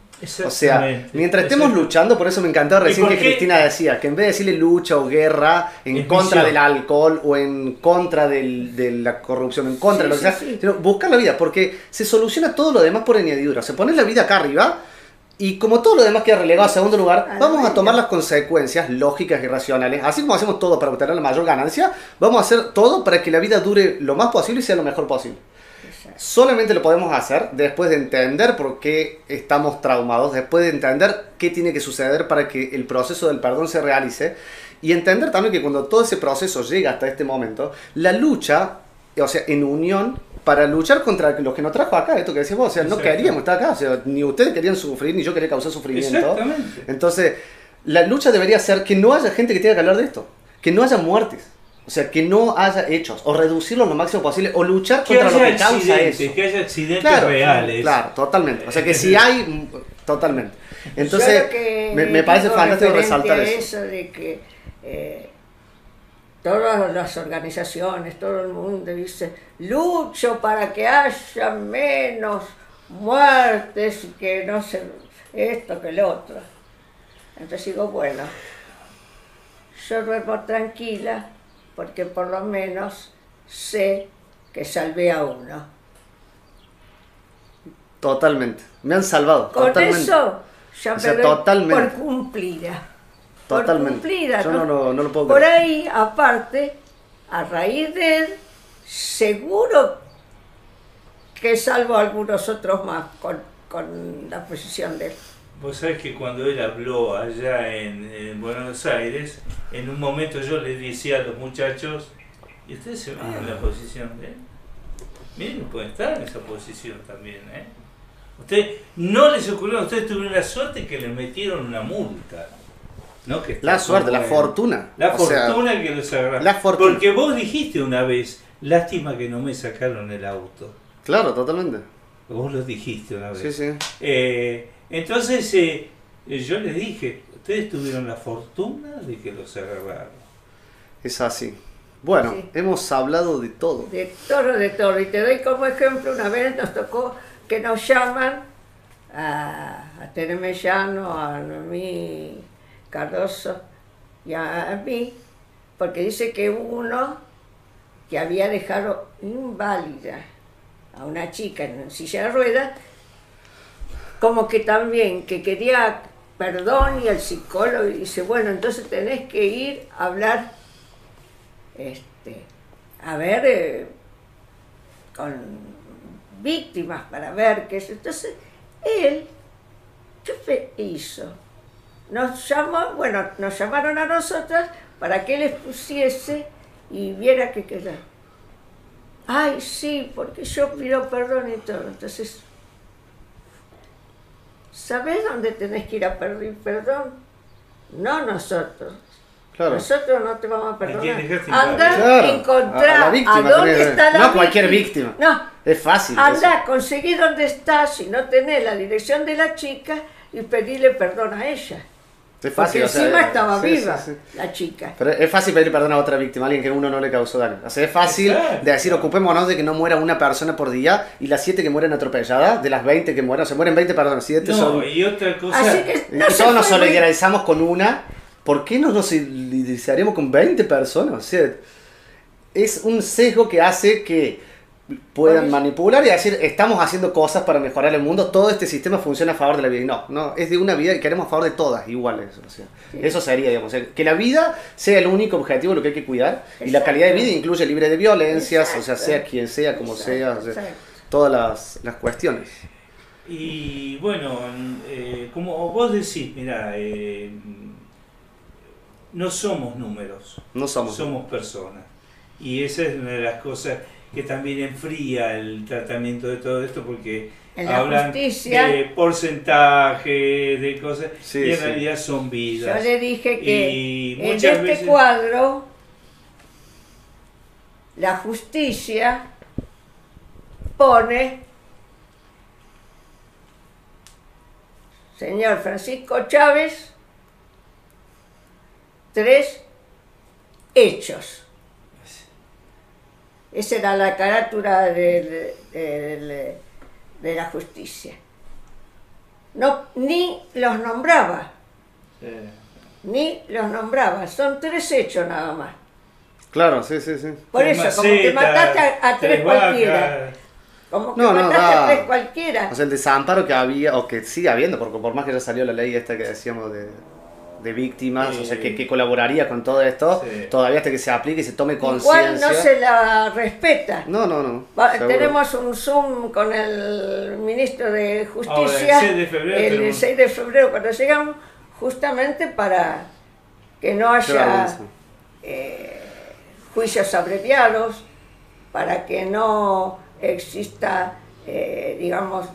O sea, mientras estemos luchando, por eso me encantó recién que? Cristina decía que en vez de decirle lucha o guerra en Es contra del alcohol o en contra del- de la corrupción, en contra de lo que sí, sea, sí. sino buscar la vida, porque se soluciona todo lo demás por añadidura. Se pone la vida acá arriba y como todo lo demás queda relegado a segundo lugar, vamos a tomar las consecuencias lógicas y racionales. Así como hacemos todo para obtener la mayor ganancia, vamos a hacer todo para que la vida dure lo más posible y sea lo mejor posible. Solamente lo podemos hacer después de entender por qué estamos traumados, después de entender qué tiene que suceder para que el proceso del perdón se realice y entender también que cuando todo ese proceso llega hasta este momento, la lucha, o sea, en unión, para luchar contra los que nos trajo acá, esto que decías vos, o sea, no queríamos estar acá, o sea, ni ustedes querían sufrir, ni yo quería causar sufrimiento. Exactamente. Entonces, la lucha debería ser que no haya gente que tenga que hablar de esto, que no haya muertes. O sea, que no haya hechos, o reducirlos lo máximo posible, o luchar Que contra lo que causa accidentes, eso. que haya accidentes Claro, reales. claro, totalmente. O sea que si hay, mm, totalmente. Entonces, me, me parece fantástico resaltar eso. eso de que eh, todas las organizaciones, todo el mundo dice, lucho para que haya menos muertes y que no se esto que lo otro. Entonces digo, bueno, yo duermo tranquila porque por lo menos sé que salvé a uno. Totalmente. Me han salvado. Con totalmente. eso ya O sea, doy totalmente. por cumplida. Por Totalmente. cumplida, Yo no, lo- no lo puedo Por creer. ahí, aparte, a raíz de él, seguro que salvo a algunos otros más con, con la posición de él. Vos sabés que cuando él habló allá en, en Buenos Aires, en un momento yo le decía a los muchachos, y ustedes se ven en la posición de él. Miren, pueden estar en esa posición también, ¿eh? Usted, no les ocurrió, ustedes tuvieron la suerte que le metieron una multa. ¿no? Que La suerte, la fortuna. La O sea, fortuna que los agarraron. la fortuna. Porque vos dijiste una vez, lástima que no me sacaron el auto. Claro, totalmente. Vos lo dijiste una vez. Sí, sí. Eh, entonces eh, eh, yo les dije, ustedes tuvieron la fortuna de que los agarraron. Es así. Bueno, Sí. hemos hablado de todo. De todo, de todo. Y te doy como ejemplo, una vez nos tocó que nos llaman a, a Tere Mellano, a mí, Cardoso y a, a mí, porque dice que uno que había dejado inválida a una chica en silla de ruedas, como que también, que quería perdón y el psicólogo dice, bueno, entonces tenés que ir a hablar, este, a ver, eh, con víctimas para ver qué es. Entonces, él, ¿qué hizo? Nos llamó, bueno, nos llamaron a nosotras para que él expusiese y viera que quedaba. Ay, sí, porque yo pido perdón y todo. Entonces, ¿sabés dónde tenés que ir a pedir perdón? No nosotros. Nosotros no te vamos a perdonar. Anda a encontrar a, dónde está la No cualquier víctima. No. Es fácil. Anda, conseguí dónde está, si no tenés la dirección de la chica, y pedirle perdón a ella. Es fácil, Porque encima estaba viva la chica. Pero es fácil pedir perdón a otra víctima, a alguien que uno no le causó daño. O sea, es fácil de decir, ocupémonos de que no muera una persona por día y las 7 que mueren atropelladas, de las 20 que mueren, se mueren 20, perdón, 7 no, son. y otra cosa. Así que no y todos nos solidarizamos con una ¿por qué no nos solidarizaríamos con 20 personas? O sea, es un sesgo que hace que puedan manipular y decir, estamos haciendo cosas para mejorar el mundo, todo este sistema funciona a favor de la vida. Y no, no, es de una vida y queremos a favor de todas iguales. O sea, Eso sería, digamos, que la vida sea el único objetivo, lo que hay que cuidar, y la calidad de vida incluye libre de violencias, o sea, sea quien sea, como sea, todas las, las, cuestiones. Y bueno, eh, como vos decís, mira, eh, no somos números, no somos, somos personas. Y esa es una de las cosas que también enfría el tratamiento de todo esto porque hablan de porcentaje, de cosas, y en realidad son vidas. Yo le dije que en este cuadro la justicia pone señor Francisco Chávez tres hechos. Esa era la carátula de, la justicia. No, ni los nombraba. Ni los nombraba. Son tres hechos nada más. Claro, sí, sí, sí. Por eso, como que mataste a, tres cualquiera. Como que mataste a tres cualquiera. O sea, el desamparo que había, o que sigue habiendo, porque por más que ya salió la ley esta que decíamos de, de víctimas, o sea, que, colaboraría con todo esto, todavía hasta que se aplique y se tome conciencia. Igual no se la respeta. No, no, no. tenemos un Zoom con el ministro de Justicia el 6 de febrero, el 6 de febrero cuando llegamos, justamente para que no haya eh, juicios abreviados, para que no exista, eh, digamos,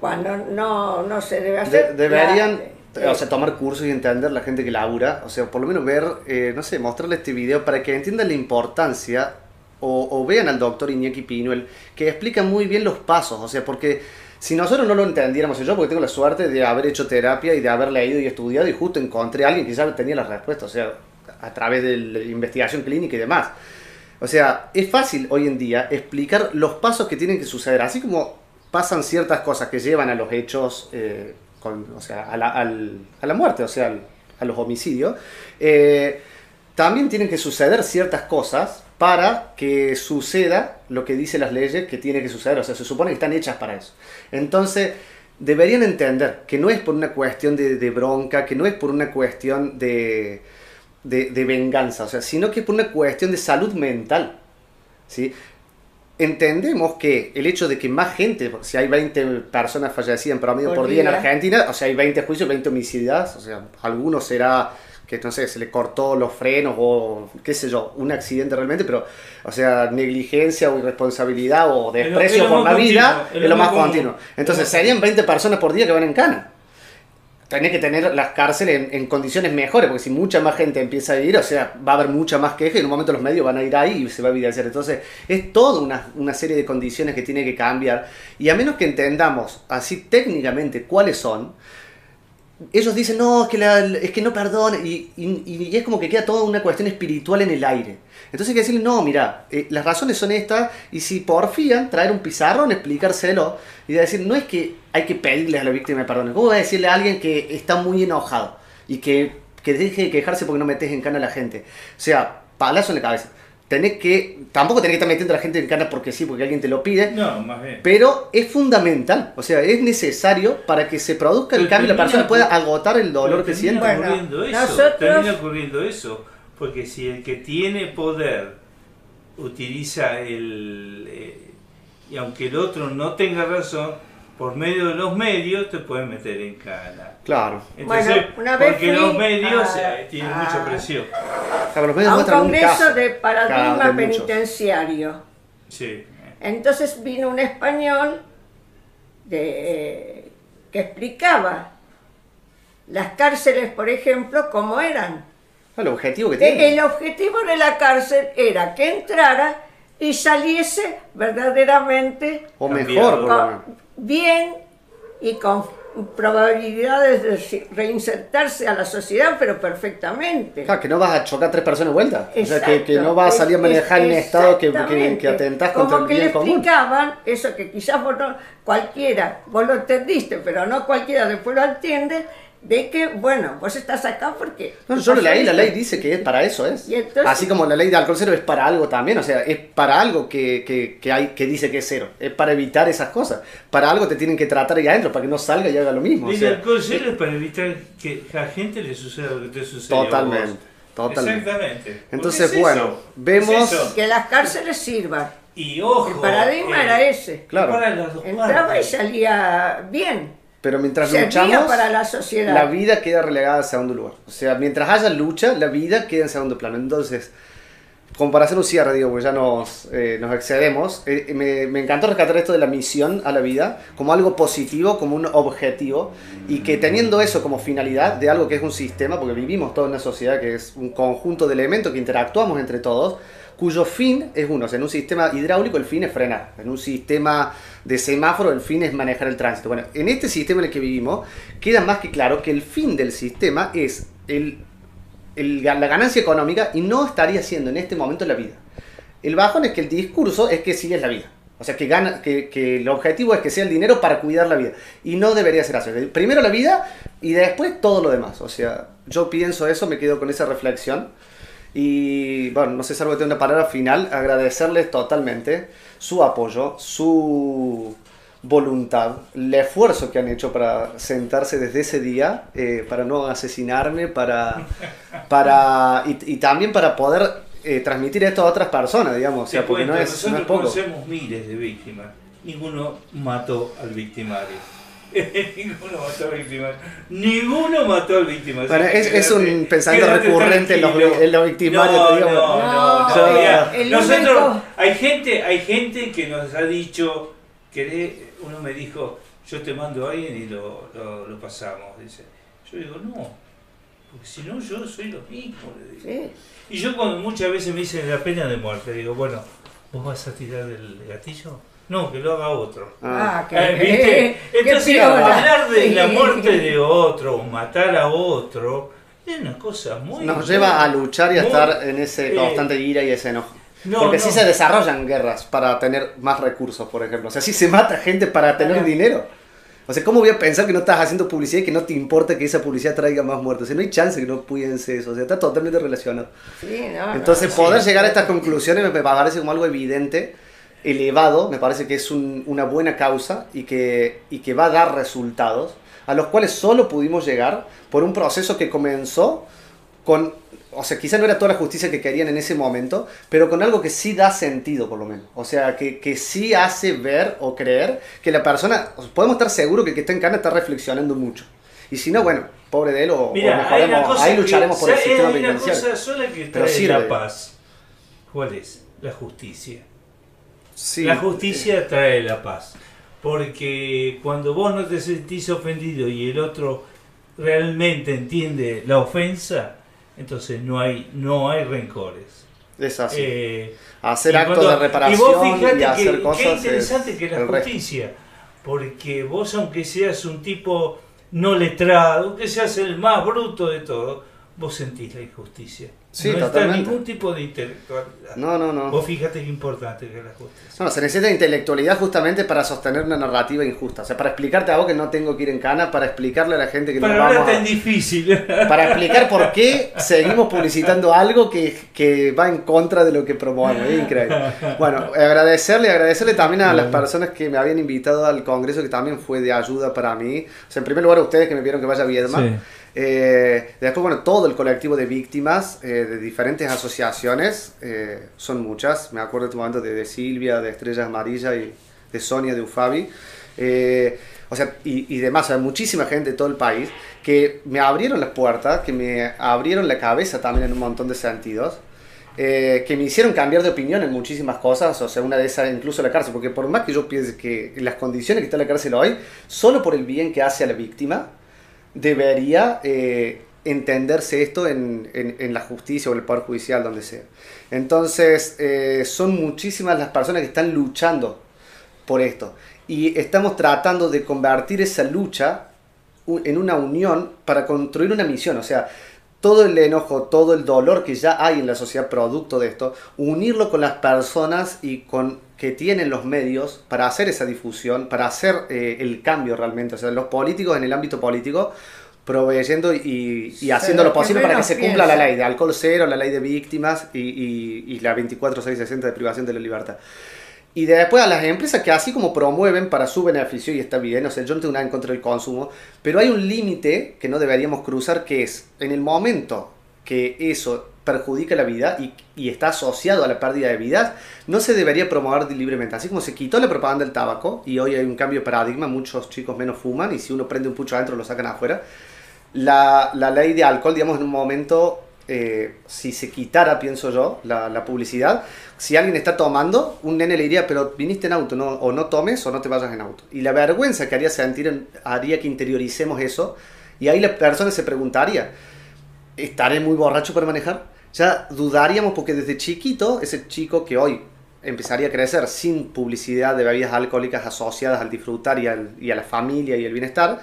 cuando no, no se debe hacer. deberían o sea, tomar cursos y entender la gente que labura, o sea, por lo menos ver, eh, no sé, mostrarle este video para que entiendan la importancia o, vean al doctor Iñaki Pinuel, que explica muy bien los pasos, o sea, porque si nosotros no lo entendiéramos, yo porque tengo la suerte de haber hecho terapia y de haber leído y estudiado y justo encontré a alguien que ya tenía la respuesta, o sea, a través de la investigación clínica y demás. O sea, es fácil hoy en día explicar los pasos que tienen que suceder, así como pasan ciertas cosas que llevan a los hechos eh, o sea, a la, a la muerte, o sea, a los homicidios, eh, también tienen que suceder ciertas cosas para que suceda lo que dicen las leyes que tiene que suceder. O sea, se supone que están hechas para eso. Entonces, deberían entender que no es por una cuestión de, bronca, que no es por una cuestión de, de, de, venganza, o sea, sino que es por una cuestión de salud mental. ¿sí? Entendemos que el hecho de que más gente, si hay 20 personas fallecidas en promedio por, día. en Argentina, o sea, hay 20 juicios, 20 homicidios, o sea, algunos será que no sé, se le cortó los frenos o qué sé yo, un accidente realmente, pero, o sea, negligencia o irresponsabilidad o desprecio por la vida es lo más continuo. Entonces, serían 20 personas por día que van en cana tenés que tener las cárceles en, condiciones mejores, porque si mucha más gente empieza a ir, o sea, va a haber mucha más queja y en un momento los medios van a ir ahí y se va a evidenciar. Entonces, es toda una, una, serie de condiciones que tiene que cambiar. Y a menos que entendamos así técnicamente cuáles son, ellos dicen, no, es que, es que no perdone, y, y, es como que queda toda una cuestión espiritual en el aire. Entonces hay que decirle, no, mira, eh, las razones son estas, y si porfían, traer un pizarrón, explicárselo, y decir, no es que hay que pedirle a la víctima perdón, ¿cómo voy a decirle a alguien que está muy enojado y que, que deje de quejarse porque no metes en cana a la gente? O sea, palazo en la cabeza. Tenés que, tampoco tenés que estar metiendo a la gente en cana porque sí, porque alguien te lo pide, No, más bien. pero es fundamental, o sea, es necesario para que se produzca el Pero cambio y la persona pueda agotar el dolor que termina siente. Bueno, ocurriendo eso, nosotros- termina ocurriendo eso, porque si el que tiene poder utiliza el eh, y aunque el otro no tenga razón, por medio de los medios te pueden meter en cana. Claro. Entonces, Bueno, una vez porque fui los medios a- eh, tienen a- mucha presión. O sea, los medios a un congreso de paradigma de penitenciario. Sí. Entonces vino un español de- que explicaba las cárceles, por ejemplo, cómo eran. El objetivo que Eh, tiene. El objetivo de la cárcel era que entrara y saliese verdaderamente O mejor, por lo menos. con- bien y con probabilidades de reinsertarse a la sociedad, pero perfectamente. Claro, que no vas a chocar tres personas de vuelta. o sea, que, que no vas a salir a manejar en Es- estado que, que, que atentás Como contra el que bien le común. explicaban eso que quizás vos no, cualquiera, vos lo entendiste, pero no cualquiera después lo entiende, de que, bueno, vos estás acá porque... No, yo lo pasó leí, la ley dice que es para eso, es. Y entonces- Así como la ley de alcohol cero es para algo también, o sea, es para algo que, que, que hay, que dice que es cero. Es para evitar esas cosas. Para algo te tienen que tratar ahí adentro, para que no salga y haga lo mismo. o Y el sea, alcohol cero es para evitar que a gente le suceda lo que te sucede a vos. Totalmente, totalmente. Exactamente. Entonces, es bueno, eso, vemos- es. Que las cárceles sirvan. Y ojo. El paradigma eh, era ese. Claro. Entraba y salía bien. Pero mientras Servía luchamos, para la sociedad. la vida queda relegada al segundo lugar. O sea, mientras haya lucha, la vida queda en segundo plano. Entonces, como para hacer un cierre, digo, porque ya nos, eh, nos excedemos, eh, me, me encantó rescatar esto de la misión a la vida como algo positivo, como un objetivo, y que teniendo eso como finalidad de algo que es un sistema, porque vivimos toda una sociedad que es un conjunto de elementos que interactuamos entre todos, cuyo fin es uno. O sea, en un sistema hidráulico el fin es frenar. En un sistema de semáforo el fin es manejar el tránsito. Bueno, en este sistema en el que vivimos queda más que claro que el fin del sistema es el, el- la ganancia económica y no estaría siendo en este momento la vida. El bajón es que el discurso es que sí la vida. O sea, que, gana, que, que el objetivo es que sea el dinero para cuidar la vida. Y no debería ser así. Primero la vida y después todo lo demás. O sea, yo pienso eso, me quedo con esa reflexión. Y bueno, no sé si algo que tenga una palabra final, agradecerles totalmente su apoyo, su voluntad, el esfuerzo que han hecho para sentarse desde ese día, eh, para no asesinarme, para, para y, y también para poder eh, transmitir esto a otras personas, digamos, o sea, porque no es, no nosotros es poco. conocemos miles de víctimas. Ninguno mató al victimario. Ninguno mató al victimario. Ninguno mató al victimario. Bueno, es, es un pensamiento recurrente en los, en los victimarios, No, digamos. no, no, no, No, mira, el nosotros, único- hay gente, hay gente que nos ha dicho, que uno me dijo, yo te mando a alguien y lo, lo, lo pasamos, dice. Yo digo, no, porque si no yo soy lo mismo, le digo. Sí. Y yo cuando muchas veces me dicen la pena de muerte, digo, bueno, ¿vos vas a tirar el gatillo? No, que lo haga otro. Ah. Ah, Eh, ¿viste? qué Entonces, hablar de la Sí. muerte de otro, o matar a otro, es una cosa muy... Nos lleva a luchar y a muy- estar en ese eh, constante ira y ese enojo. no, Porque no. sí se desarrollan guerras para tener más recursos, por ejemplo. O sea, sí se mata gente para tener Claro. dinero. O sea, ¿cómo voy a pensar que no estás haciendo publicidad y que no te importa que esa publicidad traiga más muertos? O sea, no hay chance que no piense eso. O sea, está totalmente relacionado. Sí, no, no, Entonces, sí. poder llegar a estas conclusiones me parece como algo evidente, elevado, me parece que es un- una buena causa y que, y que va a dar resultados, a los cuales solo pudimos llegar por un proceso que comenzó con, o sea, quizá no era toda la justicia que querían en ese momento, pero con algo que sí da sentido, por lo menos. O sea, que, que sí hace ver o creer que la persona, podemos estar seguros que el que está en cana está reflexionando mucho. Y si no, bueno, pobre de él, o, Mira, mejoremos, ahí que- lucharemos por el sistema penitenciario. Pero sirve. la paz. ¿Cuál es? La justicia. Sí. La justicia trae la paz. Porque cuando vos no te sentís ofendido y el otro realmente entiende la ofensa, entonces no hay, no hay rencores. Es así. Eh, hacer actos de reparación y vos fijate y hacer que, cosas. Qué interesante es que es la resto. justicia. Porque vos, aunque seas un tipo no letrado, aunque seas el más bruto de todo, vos sentís la injusticia. Sí, no está ningún tipo de intelectualidad. No, no, no. Vos fíjate qué importante que es la justicia. No, se necesita intelectualidad justamente para sostener una narrativa injusta. O sea, para explicarte a vos que no tengo que ir en cana, para explicarle a la gente que no vamos tan a... difícil. Para explicar por qué seguimos publicitando algo que, que va en contra de lo que promovemos. Es increíble. Bueno, agradecerle, agradecerle también a las personas que me habían invitado al congreso, que también fue de ayuda para mí. O sea, en primer lugar a ustedes que me vieron que vaya a Viedma. Sí. Eh, después, bueno, todo el colectivo de víctimas eh, de diferentes asociaciones, eh, son muchas. Me acuerdo en tu momento de, de Silvia, de Estrellas Amarillas y de Sonia, de Ufabi. Eh, o sea, y, y demás, muchísima gente de todo el país que me abrieron las puertas, que me abrieron la cabeza también en un montón de sentidos. eh, que me hicieron cambiar de opinión en muchísimas cosas, o sea, una de esas incluso la cárcel, porque por más que yo piense que las condiciones que está la cárcel hoy, solo por el bien que hace a la víctima, debería eh, entenderse esto en, en- la justicia o el poder judicial, donde sea. Entonces, eh, son muchísimas las personas que están luchando por esto. Y estamos tratando de convertir esa lucha en una unión para construir una misión. O sea, todo el enojo, todo el dolor que ya hay en la sociedad producto de esto, unirlo con las personas y con que tienen los medios para hacer esa difusión, para hacer eh, el cambio realmente. O sea, los políticos en el ámbito político proveyendo y, y haciendo lo posible para que se cumpla la piensa. ley de alcohol cero, la ley de víctimas y, y, y la 24660 de privación de la libertad. Y después a las empresas que así como promueven para su beneficio, y está bien, o sea, yo no tengo nada en contra del consumo, pero hay un límite que no deberíamos cruzar, que es en el momento que eso perjudica la vida y, está asociado a la pérdida de vidas, no se debería promover libremente. Así como se quitó la propaganda del tabaco y hoy hay un cambio de paradigma, muchos chicos menos fuman y si uno prende un pucho adentro lo sacan afuera, la, ley de alcohol, digamos, en un momento, eh, si se quitara, pienso yo, la, publicidad, si alguien está tomando, un nene le diría, pero viniste en auto, no, o no tomes o no te vayas en auto. Y la vergüenza que haría sentir en- haría que interioricemos eso, y ahí la persona se preguntaría, ¿estaré muy borracho para manejar? Ya dudaríamos porque desde chiquito, ese chico que hoy empezaría a crecer sin publicidad de bebidas alcohólicas asociadas al disfrutar y, al- y a la familia y el bienestar,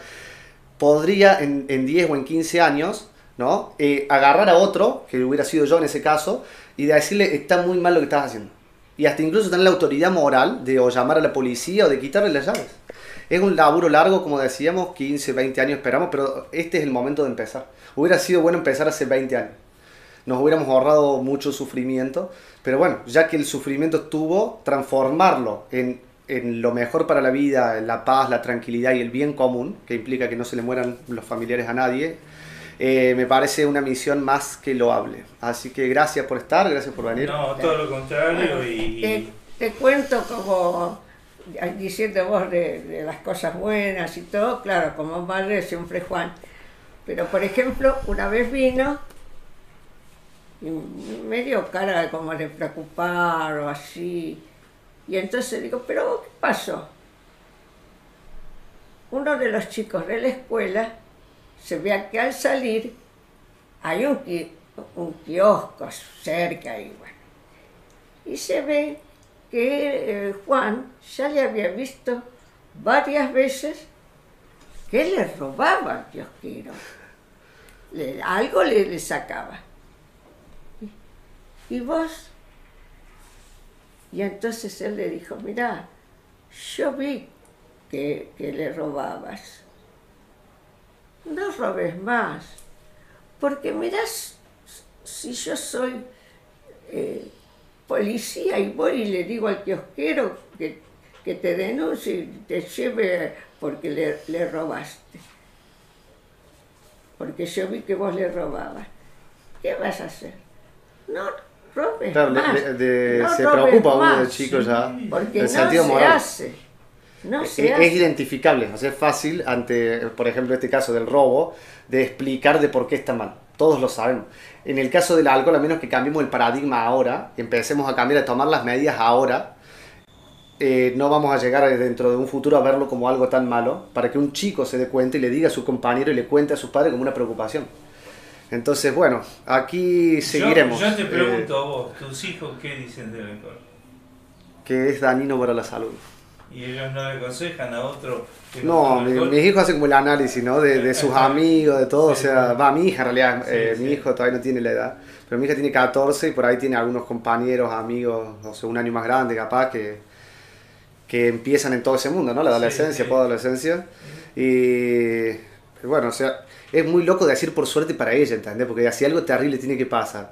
podría en, en 10 o en 15 años, ¿no? Eh, agarrar a otro, que hubiera sido yo en ese caso, y decirle, está muy mal lo que estás haciendo. Y hasta incluso tener la autoridad moral de o llamar a la policía o de quitarle las llaves. Es un laburo largo, como decíamos, 15, 20 años esperamos, pero este es el momento de empezar. Hubiera sido bueno empezar hace 20 años. Nos hubiéramos ahorrado mucho sufrimiento, pero bueno, ya que el sufrimiento estuvo, transformarlo en, en lo mejor para la vida, en la paz, la tranquilidad y el bien común, que implica que no se le mueran los familiares a nadie, eh, me parece una misión más que loable. Así que gracias por estar, gracias por venir. No, todo lo contrario y... Te, te cuento como diciendo vos de, de las cosas buenas y todo, claro, como madre siempre Juan. Pero por ejemplo, una vez vino y me dio cara como de preocupar o así. Y entonces digo, pero ¿qué pasó? Uno de los chicos de la escuela se ve que al salir hay un, un kiosco cerca y bueno. Y se ve que eh, Juan ya le había visto varias veces que le robaba al kiosquero. Algo le, le sacaba. Y, vos? Y entonces él le dijo, mira, yo vi que, que le robabas. No robes más. Porque mirás, si yo soy eh, policía y voy y le digo al kiosquero que, que te denuncie y te lleve porque le, le robaste. Porque yo vi que vos le robabas. ¿Qué vas a hacer? No Claro, más. de- no se preocupa uno de chico ya. Porque el no sentido se moral. hace. No Es, se es hace. identificable, o sea, es fácil ante, por ejemplo, este caso del robo, de explicar de por qué está mal. Todos lo sabemos. En el caso del alcohol, a menos que cambiemos el paradigma ahora, empecemos a cambiar, a tomar las medidas ahora, eh, no vamos a llegar dentro de un futuro a verlo como algo tan malo, para que un chico se dé cuenta y le diga a su compañero y le cuente a sus padres como una preocupación. Entonces, bueno, aquí seguiremos. Yo, yo te eh, pregunto a vos, ¿tus hijos qué dicen del alcohol? que es dañino para la salud. y ellos no le aconsejan a otro. que No, mi- mis hijos hacen como el análisis, ¿no? De, de sus amigos, de todo. Sí, o sea, va mi hija en realidad. Sí, eh, sí. Mi hijo todavía no tiene la edad. Pero mi hija tiene 14 y por ahí tiene algunos compañeros, amigos, o sea, un año más grande capaz, que, que empiezan en todo ese mundo, ¿no? La adolescencia, post-adolescencia. Y bueno, o sea, es muy loco decir por suerte para ella, ¿entendés? Porque si algo terrible tiene que pasar.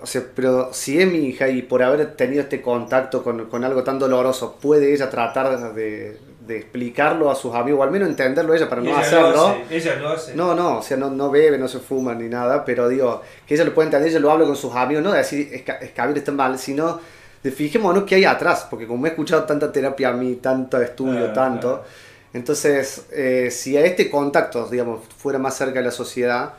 O sea, pero si es mi hija y por haber tenido este contacto con, con algo tan doloroso, puede ella tratar de, de explicarlo a sus amigos, o al menos entenderlo ella para no ella hacerlo. Lo hace, ella lo hace. No, no, o sea, no, no bebe, no se fuma ni nada, pero digo, que ella lo puede entender, ella lo habla con sus amigos, no de decir, es que está mal, sino de fijémonos qué hay atrás, porque como he escuchado tanta terapia a mí, tanto estudio, tanto. Entonces, eh, si a este contacto, digamos, fuera más cerca de la sociedad,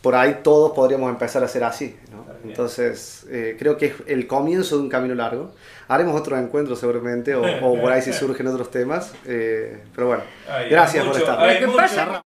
por ahí todos podríamos empezar a ser así, ¿no? Entonces, eh, creo que es el comienzo de un camino largo. Haremos otro encuentro seguramente, o, o por ahí si surgen otros temas, eh, pero bueno, Ay, gracias por estar.